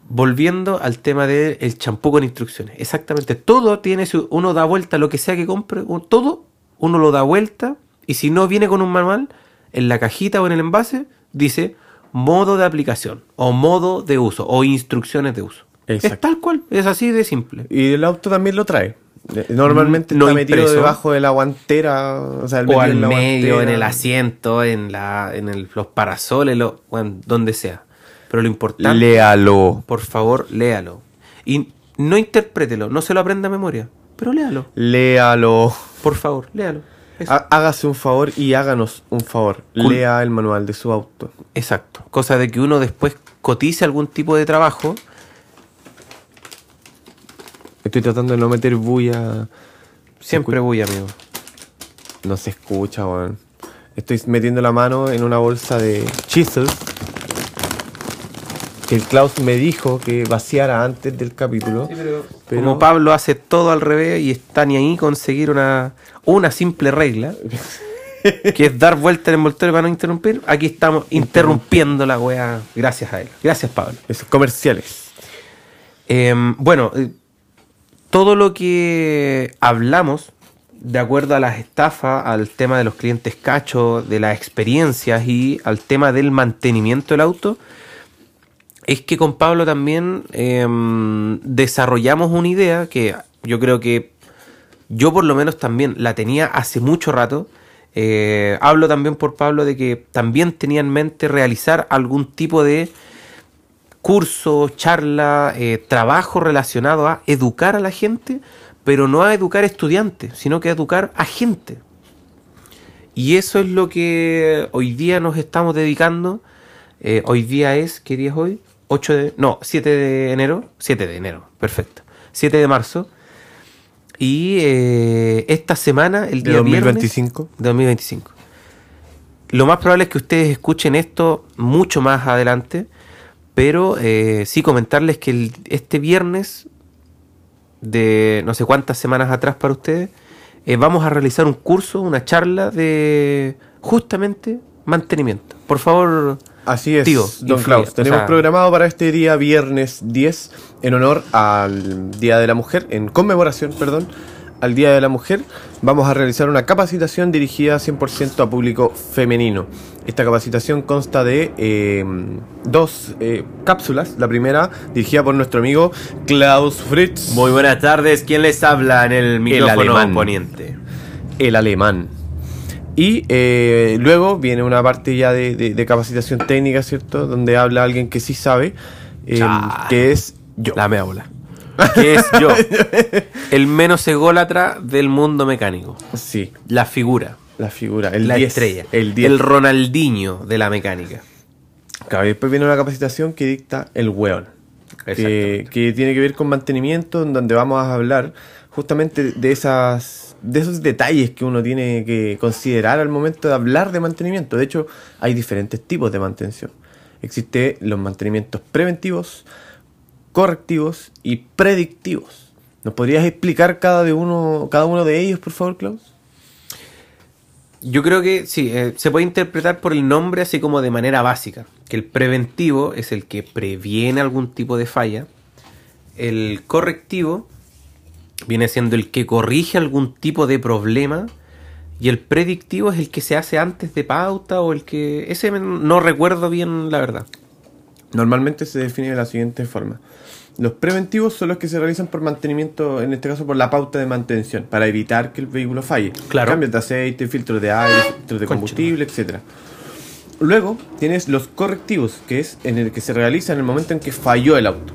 Volviendo al tema del champú con instrucciones. Exactamente. Todo tiene su. Uno da vuelta lo que sea que compre. Todo, uno lo da vuelta. Y si no viene con un manual, en la cajita o en el envase, dice modo de aplicación. O modo de uso. O instrucciones de uso. Es tal cual. Es así de simple. Y el auto también lo trae. Eh, Normalmente No está metido impreso. debajo de la guantera. O sea, el o al en medio, en el asiento, en la, en el- los parasoles, lo, bueno, donde sea. Pero lo importante, Léalo. por favor, léalo. Y no interprételo, no se lo aprenda a memoria, pero léalo. Léalo. Por favor, léalo. Eso. Hágase un favor y háganos un favor. Cool. Lea el manual de su auto. Exacto. Cosa de que uno después cotice algún tipo de trabajo. Estoy tratando de no meter bulla. Siempre voy, amigo. No se escucha, weón. Estoy metiendo la mano en una bolsa de chisels. Que el Klaus me dijo que vaciara antes del capítulo. pero- Como Pablo hace todo al revés y está ni ahí conseguir una, una simple regla, que es dar vuelta el envoltorio para no interrumpir, aquí estamos interrumpiendo la wea gracias a él. Gracias, Pablo. Esos comerciales. Em, bueno, eh, todo lo que hablamos, de acuerdo a las estafas, al tema de los clientes cachos, de las experiencias y al tema del mantenimiento del auto, es que con Pablo también em, desarrollamos una idea que yo creo que yo por lo menos también la tenía hace mucho rato. Eh, hablo también por Pablo de que también tenía en mente realizar algún tipo de curso, charla, eh, trabajo relacionado a educar a la gente, pero no a educar estudiantes, sino que a educar a gente. Y eso es lo que hoy día nos estamos dedicando. Eh, hoy día es, ¿qué día es hoy? 8 de, no, 7 de enero. 7 de enero, perfecto. 7 de marzo. Y eh, esta semana, el De día viernes 2025. de 2025. Lo más probable es que ustedes escuchen esto mucho más adelante, pero eh, sí comentarles que el- este viernes, de no sé cuántas semanas atrás para ustedes, eh, vamos a realizar un curso, una charla de justamente mantenimiento. Por favor, Así es, Tío, don influye, Klaus. o Tenemos sea- programado para este día viernes 10, en honor al Día de la Mujer, en conmemoración, perdón, al Día de la Mujer, vamos a realizar una capacitación dirigida 100% a público femenino. Esta capacitación consta de eh, dos eh, cápsulas. La primera dirigida por nuestro amigo Klaus Fritz, muy buenas tardes. ¿Quién les habla en el micrófono alemán. poniente? el alemán. Y eh, luego viene una parte ya de, de- de capacitación técnica, ¿cierto? Donde habla alguien que sí sabe, que es yo. La meaula. Que es yo. El menos ególatra del mundo mecánico. Sí, La figura. la figura, el la 10, estrella. El 10. el Ronaldinho de la mecánica. Claro, y después viene una capacitación que dicta el weón. Que, que tiene que ver con mantenimiento, en donde vamos a hablar justamente de esas de esos detalles que uno tiene que considerar al momento de hablar de mantenimiento. De hecho, hay diferentes tipos de mantención. Existen los mantenimientos preventivos, correctivos y predictivos. ¿Nos podrías explicar cada de uno, cada uno de ellos, por favor, Klaus? Yo creo que sí, eh, se puede interpretar por el nombre así como de manera básica. Que el preventivo es el que previene algún tipo de falla. El correctivo viene siendo el que corrige algún tipo de problema. Y el predictivo es el que se hace antes de pauta o el que... Ese no recuerdo bien la verdad. Normalmente se define de la siguiente forma. Los preventivos son los que se realizan por mantenimiento, en este caso por la pauta de mantención, para evitar que el vehículo falle. Claro. Cambios de aceite, filtros de aire, filtros de combustible, etc. Luego tienes los correctivos, que es en el que se realiza en el momento en que falló el auto.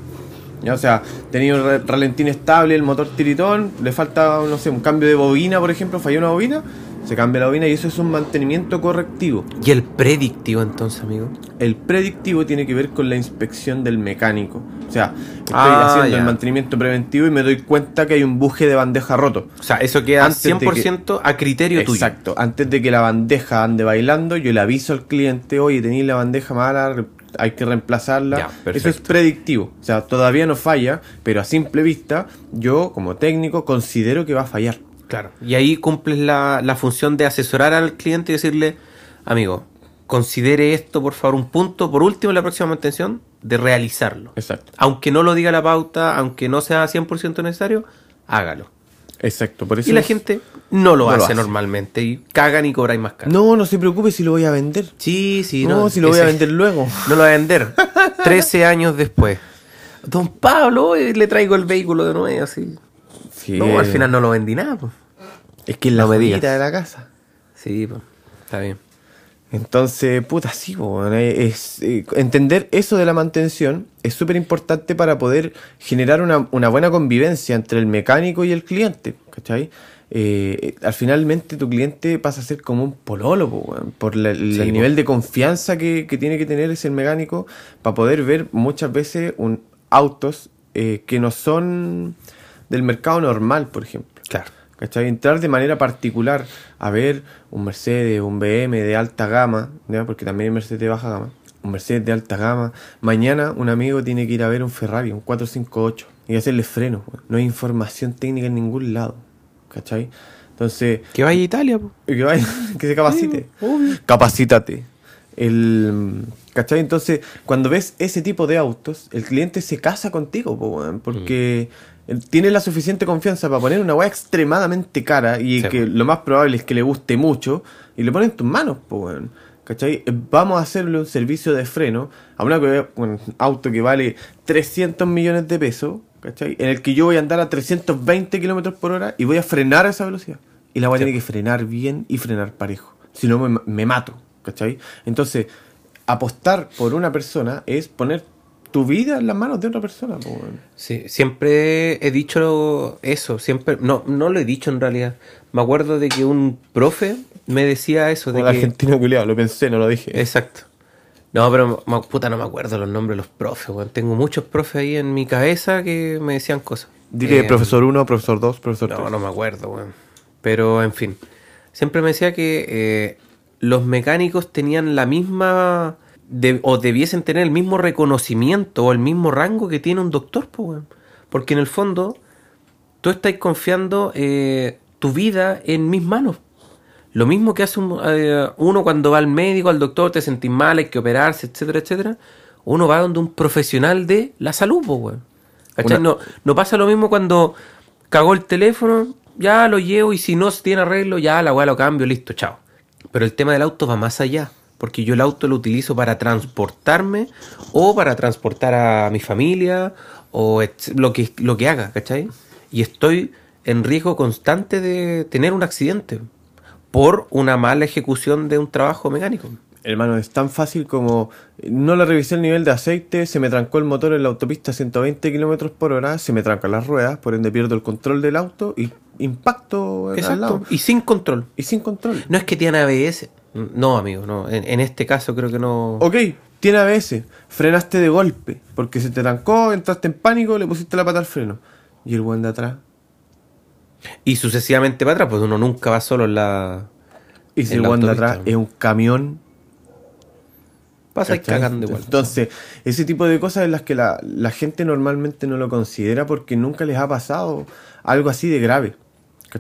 Ya, o sea, tenía un re- ralentí estable, el motor tiritón, le falta, no sé, un cambio de bobina, por ejemplo, falló una bobina, se cambia la bobina y eso es un mantenimiento correctivo. ¿Y el predictivo entonces, amigo? El predictivo tiene que ver con la inspección del mecánico. O sea, estoy Ah, haciendo ya. el mantenimiento preventivo y me doy cuenta que hay un buje de bandeja roto. O sea, eso queda Antes de que- 100% a criterio tuyo. Exacto. Antes de que la bandeja ande bailando, yo le aviso al cliente, oye, tenéis la bandeja mala, hay que reemplazarla. Ya. Eso es predictivo. O sea, todavía no falla, pero a simple vista, yo como técnico considero que va a fallar. Claro. Y ahí cumples la, la función de asesorar al cliente y decirle, amigo, considere esto, por favor, un punto, por último, en la próxima mantención, de realizarlo. Exacto. Aunque no lo diga la pauta, aunque no sea 100% necesario, hágalo. Exacto. Por eso Y la es- gente no lo no lo hace normalmente y cagan y cobráis más caro. No, no se preocupe si lo voy a vender. Sí, sí, no, si lo voy a vender luego. No lo va a vender. 13 años después. Don Pablo, le traigo el vehículo de nuevo, así. Sí. No, al final no lo vendí nada, pues. Es que es la No joyita de la casa. Sí, pues. Está bien. Entonces, puta, sí, po, es, eh, entender eso de la mantención es súper importante para poder generar una, una buena convivencia entre el mecánico y el cliente, ¿cachai? Eh, eh, al finalmente tu cliente pasa a ser como un pololo, po, weón, por la- el, po. nivel de confianza que, que tiene que tener ese mecánico para poder ver muchas veces un, autos eh, que no son del mercado normal, por ejemplo. Claro. ¿Cachai? Entrar de manera particular a ver un Mercedes, un BM de alta gama, ¿ya? porque también hay Mercedes de baja gama, un Mercedes de alta gama. Mañana un amigo tiene que ir a ver un Ferrari, un 458, y hacerle freno. No hay información técnica en ningún lado. ¿Cachai? Entonces, Que vaya a Italia, que, vaya, que se capacite. Capacítate. El, ¿Cachai? Entonces, cuando ves ese tipo de autos, el cliente se casa contigo, po, porque él tiene la suficiente confianza para poner una weá extremadamente cara y Sí, que lo más probable es que le guste mucho y lo pone en tus manos, weón. ¿Cachai? Eh, Vamos a hacerle un servicio de freno a una, un auto que vale 300 millones de pesos, ¿cachai? En el que yo voy a andar a 320 kilómetros por hora y voy a frenar a esa velocidad. Y la a tener que frenar bien y frenar parejo. Si no, me, me mato, ¿cachai? Entonces, apostar por una persona es poner tu vida en las manos de otra persona. Sí, siempre he dicho eso, siempre, no, no lo he dicho en realidad. Me acuerdo de que un profe me decía eso, de Como el que... argentino culiado, lo pensé, no lo dije. Exacto. No, pero puta, no me acuerdo los nombres de los profes, weón. Tengo muchos profes ahí en mi cabeza que me decían cosas. Dile Eh, profesor 1, profesor 2, profesor 3. No, no me acuerdo, weón. Pero, en fin. Siempre me decía que eh, los mecánicos tenían la misma... de- o debiesen tener el mismo reconocimiento o el mismo rango que tiene un doctor, pues. Porque en el fondo, tú estás confiando eh, tu vida en mis manos. Lo mismo que hace un- eh, uno cuando va al médico, al doctor, te sentís mal, hay que operarse, etcétera, etcétera. Uno va donde un profesional de la salud, pues, No, no pasa lo mismo cuando cagó el teléfono, ya lo llevo y si no se tiene arreglo, ya la weá lo cambio, listo, chao. Pero el tema del auto va más allá, porque yo el auto lo utilizo para transportarme o para transportar a mi familia o lo que, lo que haga, ¿cachai? Y estoy en riesgo constante de tener un accidente por una mala ejecución de un trabajo mecánico. Hermano, es tan fácil como no le revisé el nivel de aceite, se me trancó el motor en la autopista a 120 kilómetros por hora, se me trancan las ruedas, por ende pierdo el control del auto y impacto al Exacto. lado. Y sin control. Y sin control. No es que tiene ABS. No, amigo, no. En, en este caso creo que no. Ok, tiene ABS, frenaste de golpe, porque se te trancó, entraste en pánico, le pusiste la pata al freno. Y el buen de atrás. Y sucesivamente para atrás, pues uno nunca va solo en la. Y si el buen de atrás es un camión. Pasa ahí ¿cachai? cagando igual. Entonces, ese tipo de cosas en las que la, la gente normalmente no lo considera porque nunca les ha pasado algo así de grave.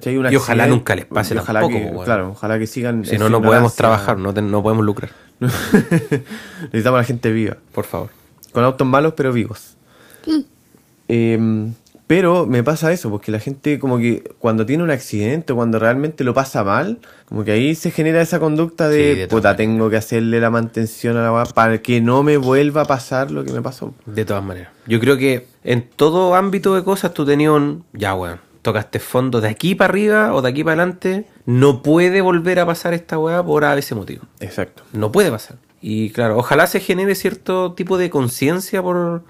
Y ojalá accidente, nunca les pase ojalá tampoco, que, bueno. Claro, ojalá que sigan. si no, no podemos trabajar, no, te- no podemos lucrar. Necesitamos a la gente viva. Por favor. Con autos malos, pero vivos. Eh, pero me pasa eso, porque la gente como que cuando tiene un accidente o cuando realmente lo pasa mal, como que ahí se genera esa conducta de, Sí, de puta, maneras. tengo que hacerle la mantención a la weá para que no me vuelva a pasar lo que me pasó. De todas maneras. Yo creo que en todo ámbito de cosas tú tenías un. Ya, weón. Tocaste fondo de aquí para arriba o de aquí para adelante. No puede volver a pasar esta weá por a ese motivo. Exacto. No puede pasar. Y claro, ojalá se genere cierto tipo de conciencia por,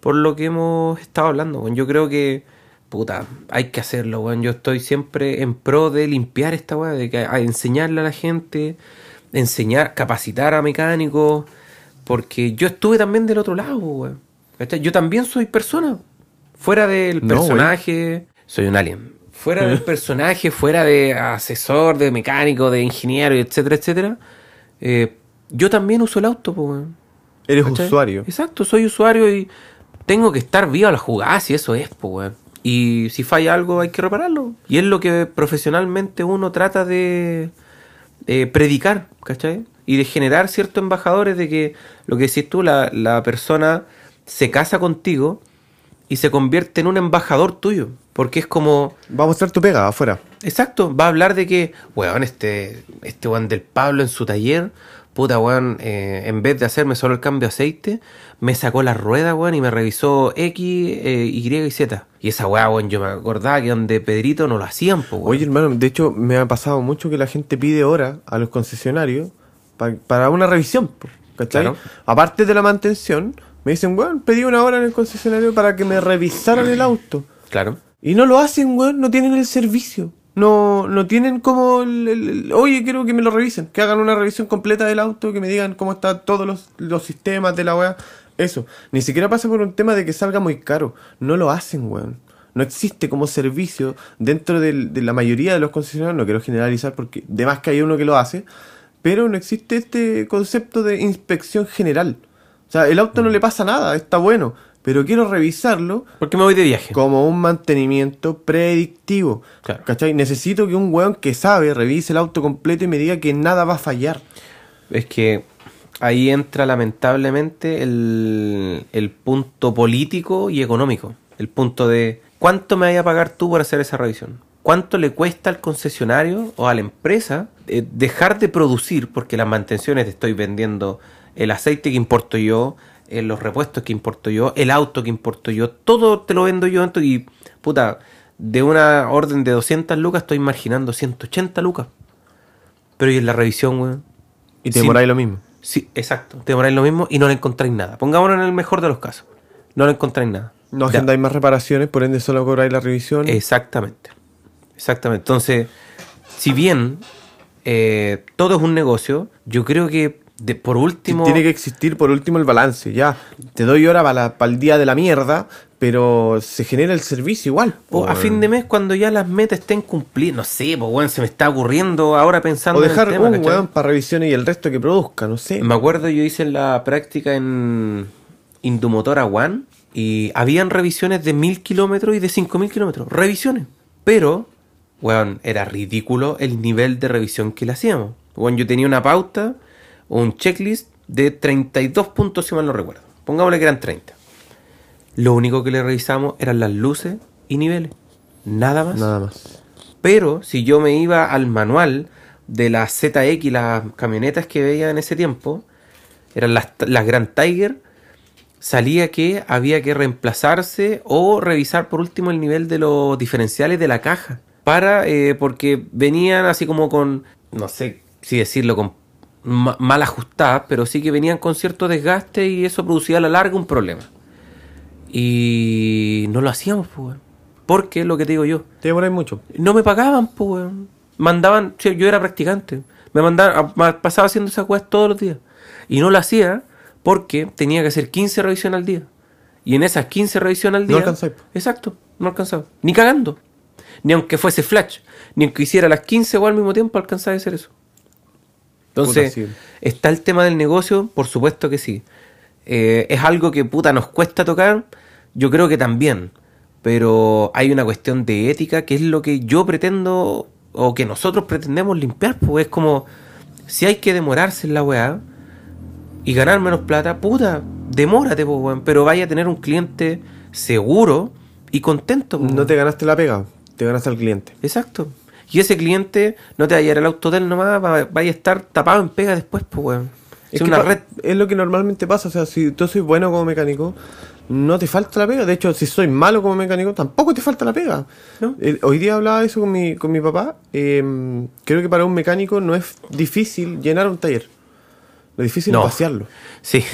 por lo que hemos estado hablando. Yo creo que, puta, hay que hacerlo, weón. Yo estoy siempre en pro de limpiar esta weá, de que, a enseñarle a la gente, enseñar, capacitar a mecánicos, porque yo estuve también del otro lado, weón. Yo también soy persona, fuera del No, personaje, soy un alien. Fuera del personaje, fuera de asesor, de mecánico, de ingeniero, etcétera, etcétera. eh, yo también uso el auto, pues, weón. Eres ¿Cachai? usuario. Exacto, soy usuario y tengo que estar vivo a la jugada, si eso es, pues. Y si falla algo hay que repararlo. Y es lo que profesionalmente uno trata de, de predicar, ¿cachai? Y de generar ciertos embajadores de que lo que decís tú, la, la persona se casa contigo y se convierte en un embajador tuyo. Porque es como, Va a mostrar tu pega afuera. Exacto, va a hablar de que, weón, este, este weón del Pablo en su taller, puta weón, eh, en vez de hacerme solo el cambio de aceite, me sacó la rueda, weón, y me revisó X, eh, Y y Z. Y esa weá, weón, yo me acordaba que donde Pedrito no lo hacían, po, weón. Oye, hermano, de hecho, me ha pasado mucho que la gente pide hora a los concesionarios pa- para una revisión, ¿cachai? Claro. Aparte de la mantención, me dicen, weón, pedí una hora en el concesionario para que me revisaran el auto. Claro. Y no lo hacen, weón, no tienen el servicio. No, no tienen como el, el- el- oye, quiero que me lo revisen, que hagan una revisión completa del auto, que me digan cómo están todos los, los sistemas de la weá. Eso. Ni siquiera pasa por un tema de que salga muy caro. No lo hacen, weón. No existe como servicio dentro del- de la mayoría de los concesionarios, no quiero generalizar porque de más que hay uno que lo hace, pero no existe este concepto de inspección general. O sea, el auto no le pasa nada, está bueno, pero quiero revisarlo Porque me voy de viaje. como un mantenimiento predictivo. Claro. ¿Cachai? Necesito que un weón que sabe revise el auto completo y me diga que nada va a fallar. Es que ahí entra lamentablemente el, el punto político y económico. El punto de cuánto me vaya a pagar tú por hacer esa revisión. ¿Cuánto le cuesta al concesionario o a la empresa eh, dejar de producir? Porque las mantenciones te estoy vendiendo el aceite que importo yo, eh, los repuestos que importo yo, el auto que importo yo, todo te lo vendo yo. Y puta, de una orden de 200 lucas estoy marginando 180 lucas. Pero y en la revisión, weón. Y te Sí. demoráis lo mismo. Sí, exacto. Te demoráis lo mismo y no le encontráis nada. Pongámonos en el mejor de los casos. No le encontráis nada. No agendáis más reparaciones, por ende solo cobráis la revisión. Exactamente. Exactamente. Entonces, si bien eh, todo es un negocio, yo creo que de, por último... Tiene que existir por último el balance. Ya, te doy hora para, el día de la mierda, pero se genera el servicio igual. o a fin de mes, cuando ya las metas estén cumplidas, no sé, pues bueno, se me está ocurriendo ahora pensando O en dejar el tema, un weón para revisiones y el resto que produzca, no sé. Me acuerdo, yo hice la práctica en Indumotora One y habían revisiones de mil kilómetros y de cinco mil kilómetros. Revisiones. Pero, weón, era ridículo el nivel de revisión que le hacíamos. Weón, yo tenía una pauta un checklist de 32 puntos, si mal no recuerdo. Pongámosle que eran 30. Lo único que le revisamos eran las luces y niveles. Nada más. Nada más. Pero si yo me iba al manual de las ZX, las camionetas que veía en ese tiempo, eran las, las Grand Tiger, salía que había que reemplazarse o revisar por último el nivel de los diferenciales de la caja. Para, eh, porque venían así como con, no sé si decirlo, con ma- mal ajustadas, pero sí que venían con cierto desgaste y eso producía a la larga un problema. Y no lo hacíamos, pues. Porque es lo que te digo yo. Te demoráis mucho. No me pagaban, pues. Mandaban, yo era practicante. Me mandaban, pasaba haciendo esas cosas todos los días. Y no lo hacía porque tenía que hacer 15 revisiones al día. Y en esas 15 revisiones al No día. alcanzáis, po. Exacto, no alcanzaba. Ni cagando. Ni aunque fuese flash. Ni aunque hiciera las 15 o al mismo tiempo alcanzaba a hacer eso. Entonces, Puta, sí. está el tema del negocio, por supuesto que sí. Eh, es algo que puta nos cuesta tocar, yo creo que también. Pero hay una cuestión de ética que es lo que yo pretendo o que nosotros pretendemos limpiar. Pues es como, si hay que demorarse en la weá y ganar menos plata, puta, demórate, pues, weón. Pero vaya a tener un cliente seguro y contento. pues, No te ganaste la pega, te ganaste al cliente. Exacto. Y ese cliente no te va a llevar el auto de él nomás, va- vaya a estar tapado en pega después, pues, weón. Es, que una red. Es lo que normalmente pasa. O sea, si tú soy bueno como mecánico, no te falta la pega. De hecho, si soy malo como mecánico, tampoco te falta la pega. ¿No? Eh, hoy día hablaba de eso con mi, con mi papá. Eh, creo que para un mecánico no es difícil llenar un taller. Lo difícil No. es vaciarlo. Sí.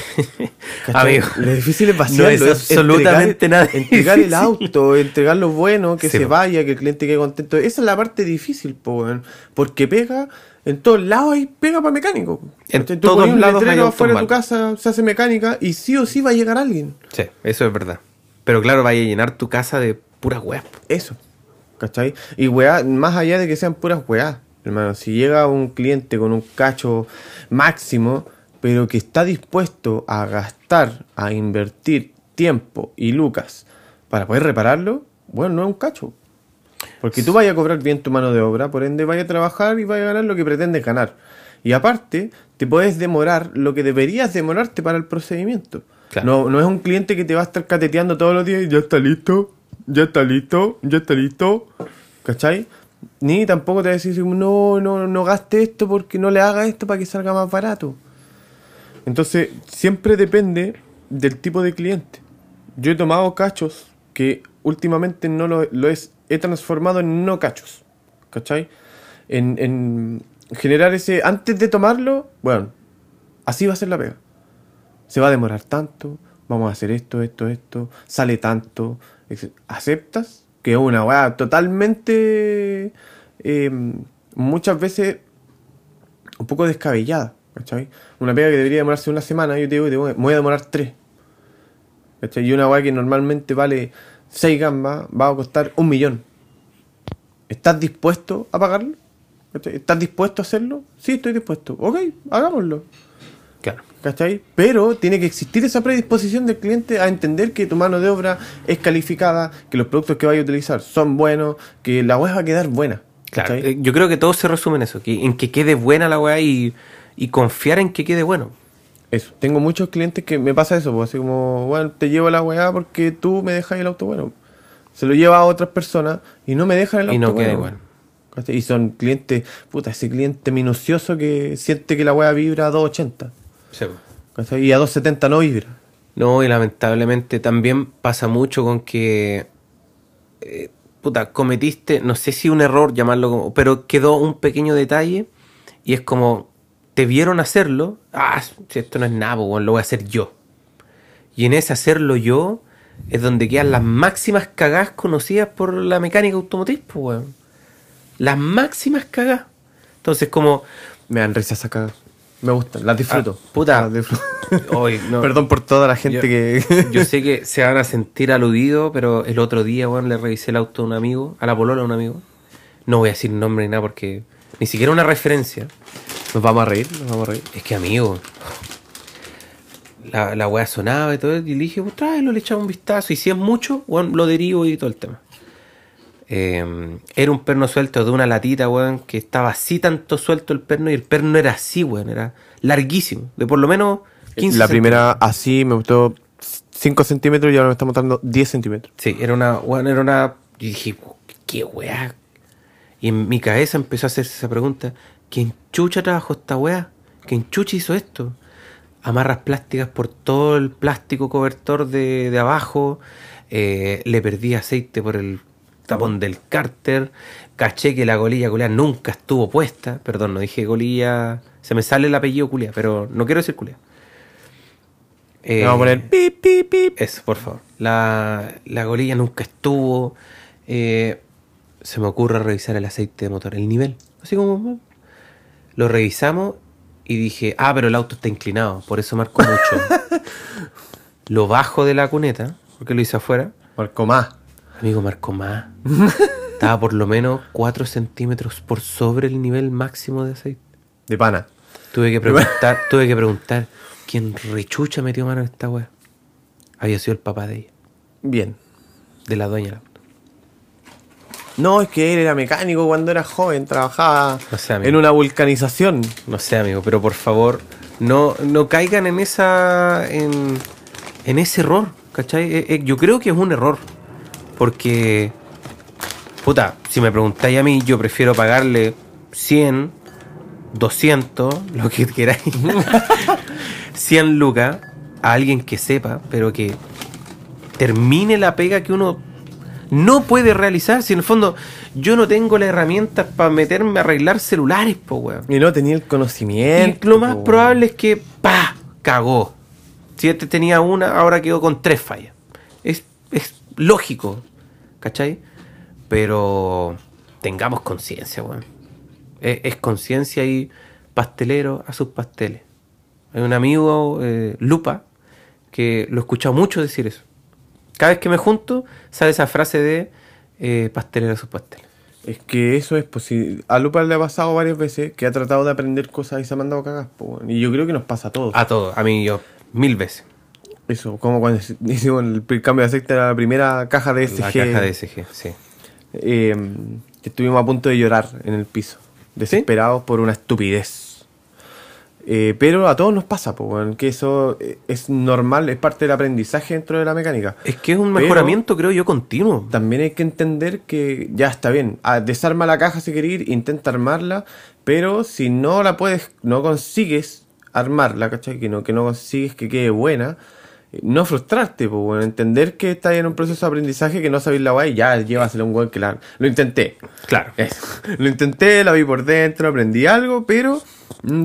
¿cachai? Amigo. Lo difícil es No vaciarlo. es absolutamente entregar, nada Entregar el auto, entregar lo bueno, que Sí, se po. vaya, que el cliente quede contento. Esa es la parte difícil, po. Porque pega, en todos lados hay pega para mecánico. En ¿cachai? Tú todos lados hay afuera de tu casa, se hace mecánica y sí o sí va a llegar alguien. Sí, eso es verdad. Pero claro, vaya a llenar tu casa de puras weas. Eso. ¿Cachai? Y weá, más allá de que sean puras weá, hermano, si llega un cliente con un cacho máximo, pero que está dispuesto a gastar, a invertir tiempo y lucas para poder repararlo, bueno, no es un cacho. Porque tú vayas a cobrar bien tu mano de obra, por ende vaya a trabajar y vaya a ganar lo que pretendes ganar. Y aparte, te puedes demorar lo que deberías demorarte para el procedimiento. Claro. No, no es un cliente que te va a estar cateteando todos los días y ya está listo, ya está listo, ya está listo. ¿Cachai? Ni tampoco te va a decir, no, no, no gaste esto porque no le haga esto para que salga más barato. Entonces, siempre depende del tipo de cliente. Yo he tomado cachos que últimamente no lo, es, he transformado en no cachos. ¿Cachai? En, en generar ese, antes de tomarlo, bueno, así va a ser la pega. Se va a demorar tanto, vamos a hacer esto, esto, esto, sale tanto. ¿Aceptas? Que es una weá totalmente, eh, muchas veces, un poco descabellada. ¿Cachai? Una pega que debería demorarse una semana, yo te digo, te voy a- me voy a demorar tres. ¿Cachai? Y una weá que normalmente vale 6 gambas va a costar un millón. ¿Estás dispuesto a pagarlo? ¿Cachai? ¿Estás dispuesto a hacerlo? Sí, estoy dispuesto. Ok, hagámoslo. Claro. ¿Cachai? Pero tiene que existir esa predisposición del cliente a entender que tu mano de obra es calificada, que los productos que vaya a utilizar son buenos, que la web va a quedar buena. Claro. ¿cachai? Eh, Yo creo que todo se resume en eso, que, en que quede buena la weá y, y confiar en que quede bueno. Eso. Tengo muchos clientes que me pasa eso, pues, así como, bueno, te llevo la weá porque tú me dejas el auto bueno. Se lo lleva a otras personas y no me dejan el auto Y no queda bueno. igual. ¿Cachai? Y son clientes, puta, ese cliente minucioso que siente que la weá vibra a 280. ¿cachai? Y a 270 no vibra. No, y lamentablemente también pasa mucho con que, eh, puta, cometiste, no sé si un error llamarlo como, pero quedó un pequeño detalle y es como, te vieron hacerlo, ah, esto no es nada, pues, bueno, lo voy a hacer yo. Y en ese hacerlo yo es donde quedan las máximas cagadas conocidas por la mecánica automotriz, pues, weón. Las máximas cagadas. Entonces, como, Me dan risa esa cagada. Me gustan, las disfruto. Ah, puta. Las disfruto. Hoy, no. Perdón por toda la gente Yo- que. Yo sé que se van a sentir aludidos, pero el otro día, weón, le revisé el auto a un amigo, a la polola de un amigo. No voy a decir nombre ni nada porque ni siquiera una referencia. Nos vamos a reír, nos vamos a reír. Es que, amigo, la, la weá sonaba y todo, y le dije, pues tráelo, le echaba un vistazo. Y si es mucho, weón, lo derivo y todo el tema. Eh, era un perno suelto de una latita, weón, que estaba así tanto suelto el perno y el perno era así, weón, era larguísimo, de por lo menos 15 La primera así me gustó 5 centímetros y ahora me está mostrando 10 centímetros. Sí, era una, weón, era una. Y dije, qué weá. Y en mi cabeza empezó a hacerse esa pregunta: ¿quién chucha trabajó esta weá? ¿Quién chucha hizo esto? Amarras plásticas por todo el plástico cobertor de, de abajo. eh, le perdí aceite por el tapón del cárter. Caché que la golilla culia nunca estuvo puesta. Perdón, no dije golilla. Se me sale el apellido culia, pero no quiero decir culia. Le vamos a poner pip, pip, pip. Eso, por favor. La, la golilla nunca estuvo. Eh, se me ocurre revisar el aceite de motor, el nivel. Así como. Lo revisamos y dije, ah, pero el auto está inclinado, por eso marcó mucho. lo bajo de la cuneta, porque lo hice afuera. Marco más. Amigo, marcó más. Estaba por lo menos 4 centímetros por sobre el nivel máximo de aceite. De pana. Tuve que preguntar, tuve que preguntar quién rechucha metió mano en esta wea. Había sido el papá de ella, Bien. de la dueña. No, es que él era mecánico cuando era joven, trabajaba No sé, amigo. en una vulcanización. No sé, amigo, pero por favor, no, no caigan en esa. en, en ese error, ¿cachai? Eh, eh, yo creo que es un error. Porque. Puta, si me preguntáis a mí, yo prefiero pagarle 100, 200, lo que queráis. 100 lucas a alguien que sepa, pero que termine la pega que uno no puede realizar. Si en el fondo yo no tengo las herramientas para meterme a arreglar celulares, po, weón. Y no tenía el Y conocimiento. lo más po. probable es que, pa, cagó. Si este tenía una, ahora quedó con tres fallas. Es, es lógico, ¿cachai? Pero tengamos conciencia, weón. Es, es conciencia y pastelero a sus pasteles. Hay un amigo, eh, Lupa, que lo he escuchado mucho decir eso. Cada vez que me junto, sale esa frase de eh, pastelero a sus pasteles. Es que eso es posible. A Lupa le ha pasado varias veces que ha tratado de aprender cosas y se ha mandado cagas. po, weón. Y yo creo que nos pasa a todos. A todos, a mí yo, mil veces. Eso, como cuando hicimos el cambio de aceite a la primera caja de SG. La caja de SG, sí. eh, que estuvimos a punto de llorar en el piso, desesperados por una estupidez. Eh, pero a todos nos pasa, weón, que eso eh, es normal, es parte del aprendizaje dentro de la mecánica. Es que es un Pero- mejoramiento, creo yo, continuo. También hay que entender que ya está bien, ah, desarma la caja si querés ir, intenta armarla, pero si no la puedes, no consigues armarla, ¿cachai? Que no, que no consigues que quede buena, eh, no frustrarte, pues, bueno, entender que estás en un proceso de aprendizaje que no sabéis la guay, ya llévaselo a un weón que la... Lo intenté. Claro. Eso. Lo intenté, la vi por dentro, aprendí algo, pero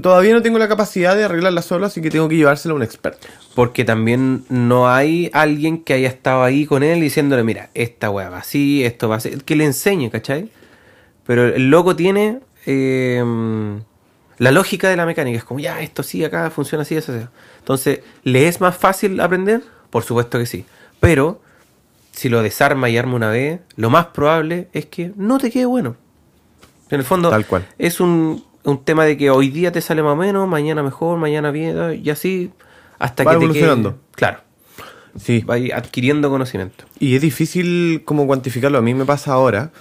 todavía no tengo la capacidad de arreglarla solo, así que tengo que llevárselo a un experto. Porque también no hay alguien que haya estado ahí con él diciéndole, mira, esta weá va así, esto va así, que le enseñe, ¿cachai? Pero el loco tiene eh, la lógica de la mecánica, es como, ya, esto sí, acá funciona así, eso, eso. Entonces, ¿le es más fácil aprender? Por supuesto que sí. Pero, si lo desarma y arma una vez, lo más probable es que no te quede bueno. En el fondo, Tal cual. es un, un tema de que hoy día te sale más o menos, mañana mejor, mañana bien, y así hasta Va que te quede- evolucionando. Claro, Sí. va adquiriendo conocimiento. Y es difícil como cuantificarlo. A mí me pasa ahora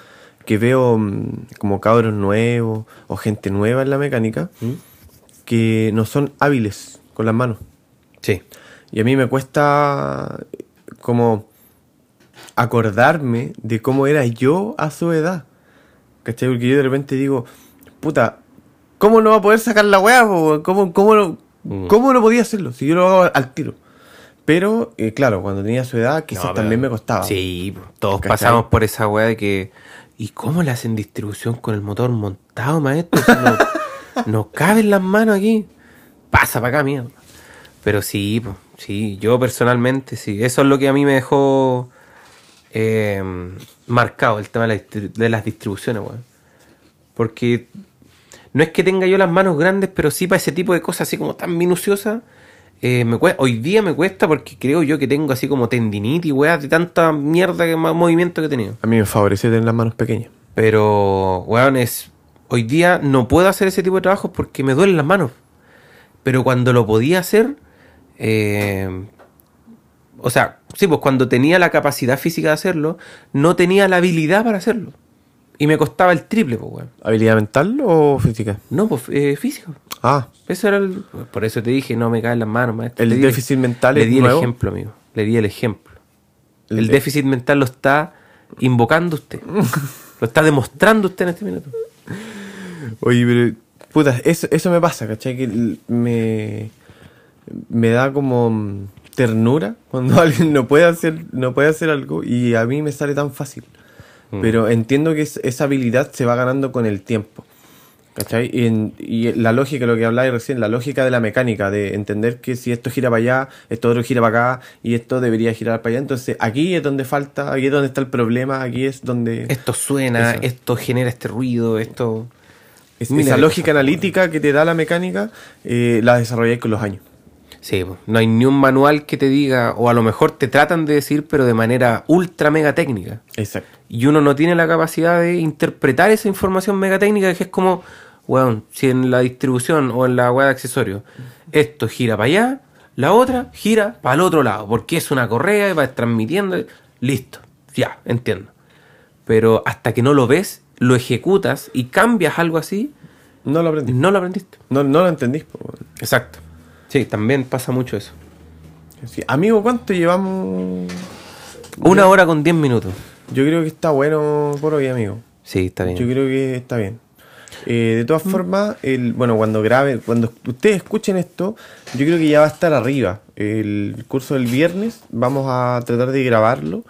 que veo mm, como cabros nuevos o gente nueva en la mecánica que no son hábiles con las manos. Sí. Y a mí me cuesta eh, como acordarme de cómo era yo a su edad. ¿Cachai? Porque yo de repente digo, puta, ¿cómo no va a poder sacar la weá? ¿Cómo, cómo, no, Mm. ¿Cómo no podía hacerlo? Si yo lo hago al tiro. Pero, eh, claro, cuando tenía su edad, quizás No, también me costaba. Sí, todos ¿Cachai? pasamos por esa weá de que. ¿Y cómo le hacen distribución con el motor montado, maestro? Si no, no caben las manos aquí. Pasa para acá, mierda. Pero sí, po, sí, yo personalmente, sí. Eso es lo que a mí me dejó eh, marcado, el tema de, la de las distribuciones, weón. Porque no es que tenga yo las manos grandes, pero sí para ese tipo de cosas así como tan minuciosas. eh, me cue- hoy día me cuesta porque creo yo que tengo así como tendinitis, weá, de tanta mierda que más movimiento que he tenido. A mí me favorece tener las manos pequeñas. Pero, weón, es. Hoy día no puedo hacer ese tipo de trabajos porque me duelen las manos. Pero cuando lo podía hacer. eh, o sea, sí, pues cuando tenía la capacidad física de hacerlo, no tenía la habilidad para hacerlo. Y me costaba el triple, pues, weón. ¿Habilidad mental o física? No, pues eh, físico. Ah, Eso era el. Por eso te dije, no me caen las manos, maestro. ¿El déficit mental Le es di el ejemplo, amigo. Le di el ejemplo. El El, déficit mental lo está invocando usted. lo está demostrando usted en este minuto. oye, pero. Puta, eso, eso me pasa, ¿cachai? Que me. Me da como mm, ternura cuando alguien no puede hacer, no puede hacer algo y a mí me sale tan fácil. Mm. Pero entiendo que es- esa habilidad se va ganando con el tiempo. ¿Cachai? Y, en- y la lógica, lo que hablaba recién, la lógica de la mecánica, de entender que si esto gira para allá, esto otro gira para acá y esto debería girar para allá. Entonces aquí es donde falta, aquí es donde está el problema, aquí es donde... Esto suena, Eso. esto genera este ruido, esto. es- esa lógica analítica que te da la mecánica, eh, la desarrolláis con los años. Sí, no hay ni un manual que te diga, o a lo mejor te tratan de decir, pero de manera ultra mega técnica. Exacto. Y uno no tiene la capacidad de interpretar esa información mega técnica que es como, weón, si en la distribución o en la web de accesorios esto gira para allá, la otra gira para el otro lado, porque es una correa y va transmitiendo, listo, ya, entiendo. Pero hasta que no lo ves, lo ejecutas y cambias algo así, No lo aprendí. no lo aprendiste. No, no lo entendís. po, weón. Exacto. Sí, también pasa mucho eso. Sí. Amigo, ¿cuánto llevamos? Una hora con diez minutos. Yo creo que está bueno por hoy, amigo. Sí, está bien. Yo creo que está bien. Eh, de todas formas, el, bueno, cuando grabe, cuando ustedes escuchen esto, yo creo que ya va a estar arriba. El curso del viernes, vamos a tratar de grabarlo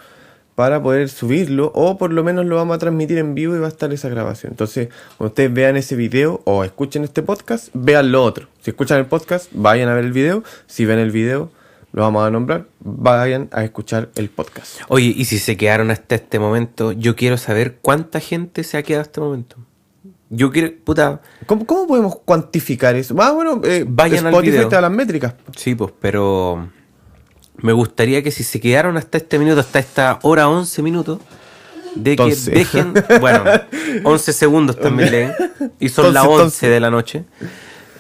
para poder subirlo o por lo menos lo vamos a transmitir en vivo y va a estar esa grabación. Entonces, cuando ustedes vean ese video o escuchen este podcast, vean lo otro. Si escuchan el podcast, vayan a ver el video. Si ven el video, lo vamos a nombrar, vayan a escuchar el podcast. Oye, y si se quedaron hasta este momento, yo quiero saber cuánta gente se ha quedado hasta este momento. Yo quiero, puta, ¿Cómo, cómo podemos cuantificar eso? Ah, bueno, eh, Vayan al Spotify video. te da las métricas. sí, pues, pero me gustaría que si se quedaron hasta este minuto, hasta esta hora 11 minutos, de que Entonces. dejen, bueno, 11 segundos también leen, y son las Entonces, 11 de la noche,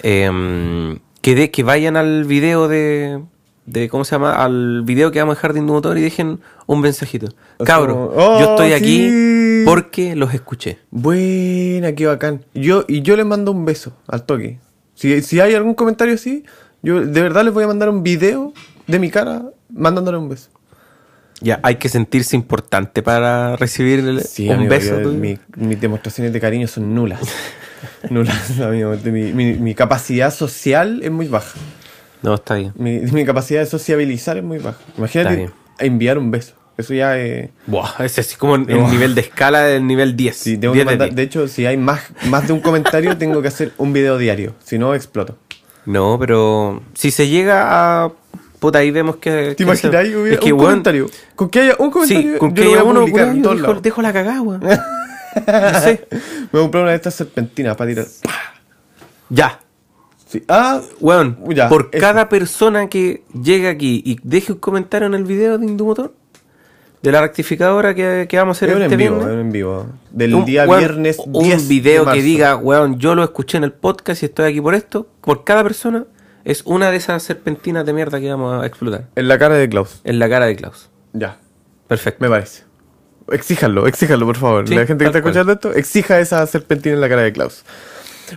em, que, de, que vayan al video de, de, ¿cómo se llama? Al video que vamos a dejar de Indumotor y dejen un mensajito. Cabro, yo "Oh, estoy aquí sí". porque los escuché. Buena, qué bacán. Yo, y yo les mando un beso al toque. Si, si hay algún comentario así, yo de verdad les voy a mandar un video de mi cara mandándole un beso. Ya, hay que sentirse importante para recibir el- Sí, un amigo, beso. yo- tuyo. mi- mis demostraciones de cariño son nulas. nulas, amigo. Mi, mi- mi capacidad social es muy baja. No, está bien. Mi, capacidad de sociabilizar es muy baja. Imagínate enviar un beso. Eso ya es... Buah, ese es como el Buah. nivel de escala del nivel 10. Sí, tengo 10 que de mandar- 10. de hecho, si hay más, más de un comentario, tengo que hacer un video diario. Si no, exploto. No, pero si se llega a. Puta, ahí vemos que. ¿Te imaginas? se- es que, un weón, comentario. Con que haya un comentario, Sí, con que haya uno, weón, dejo, dejo la cagada, weón. No sé. Me voy a comprar una de estas serpentinas para tirar. Ya. Sí. Ah, Weón, Ya, por eso. cada persona que llegue aquí y deje un comentario en el video de Indumotor, de la rectificadora que, que vamos a hacer es este en vivo, viernes, en vivo. Del un- día weón, viernes 10 un video de que diga, weón, yo lo escuché en el podcast y estoy aquí por esto, por cada persona, es una de esas serpentinas de mierda que vamos a explotar. En la cara de Klaus. En la cara de Klaus. Ya, Perfecto. me parece. Exíjanlo, exíjanlo, por favor. Sí, la gente que está cual. escuchando esto, exija esa serpentina en la cara de Klaus.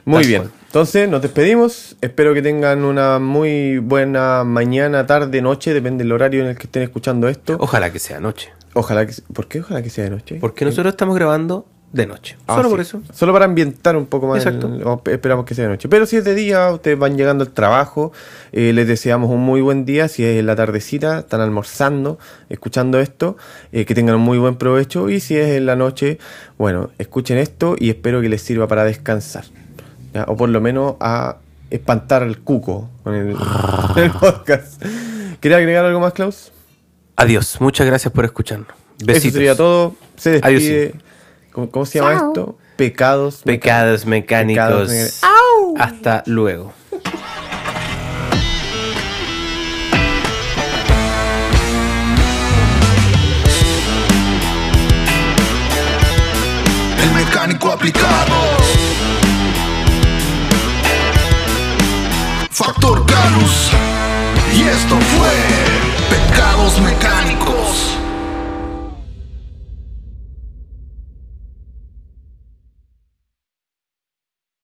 Muy Tal bien. cual. Entonces, nos despedimos. Espero que tengan una muy buena mañana, tarde, noche, depende del horario en el que estén escuchando esto. Ojalá que sea noche. Ojalá que. ¿Por qué ojalá que sea de noche? Porque nosotros estamos grabando de noche. Ah, Solo sí. por eso. Solo para ambientar un poco más. Exacto. el- o esperamos que sea de noche. Pero si es de día, ustedes van llegando al trabajo. eh, les deseamos un muy buen día. Si es en la tardecita, están almorzando, escuchando esto. eh, que tengan un muy buen provecho. Y si es en la noche, bueno, escuchen esto y espero que les sirva para descansar. ¿ya? O por lo menos a espantar al cuco con el, el podcast. ¿Quería agregar algo más, Klaus? Adiós. Muchas gracias por escucharnos. Besitos. Eso sería todo. Se despide. Adiós, ¿Cómo, cómo se llama esto? Pecados. Pecados mecánicos. Pecados mecánicos. Hasta luego. El mecánico aplicado. Factor Canus. Y esto fue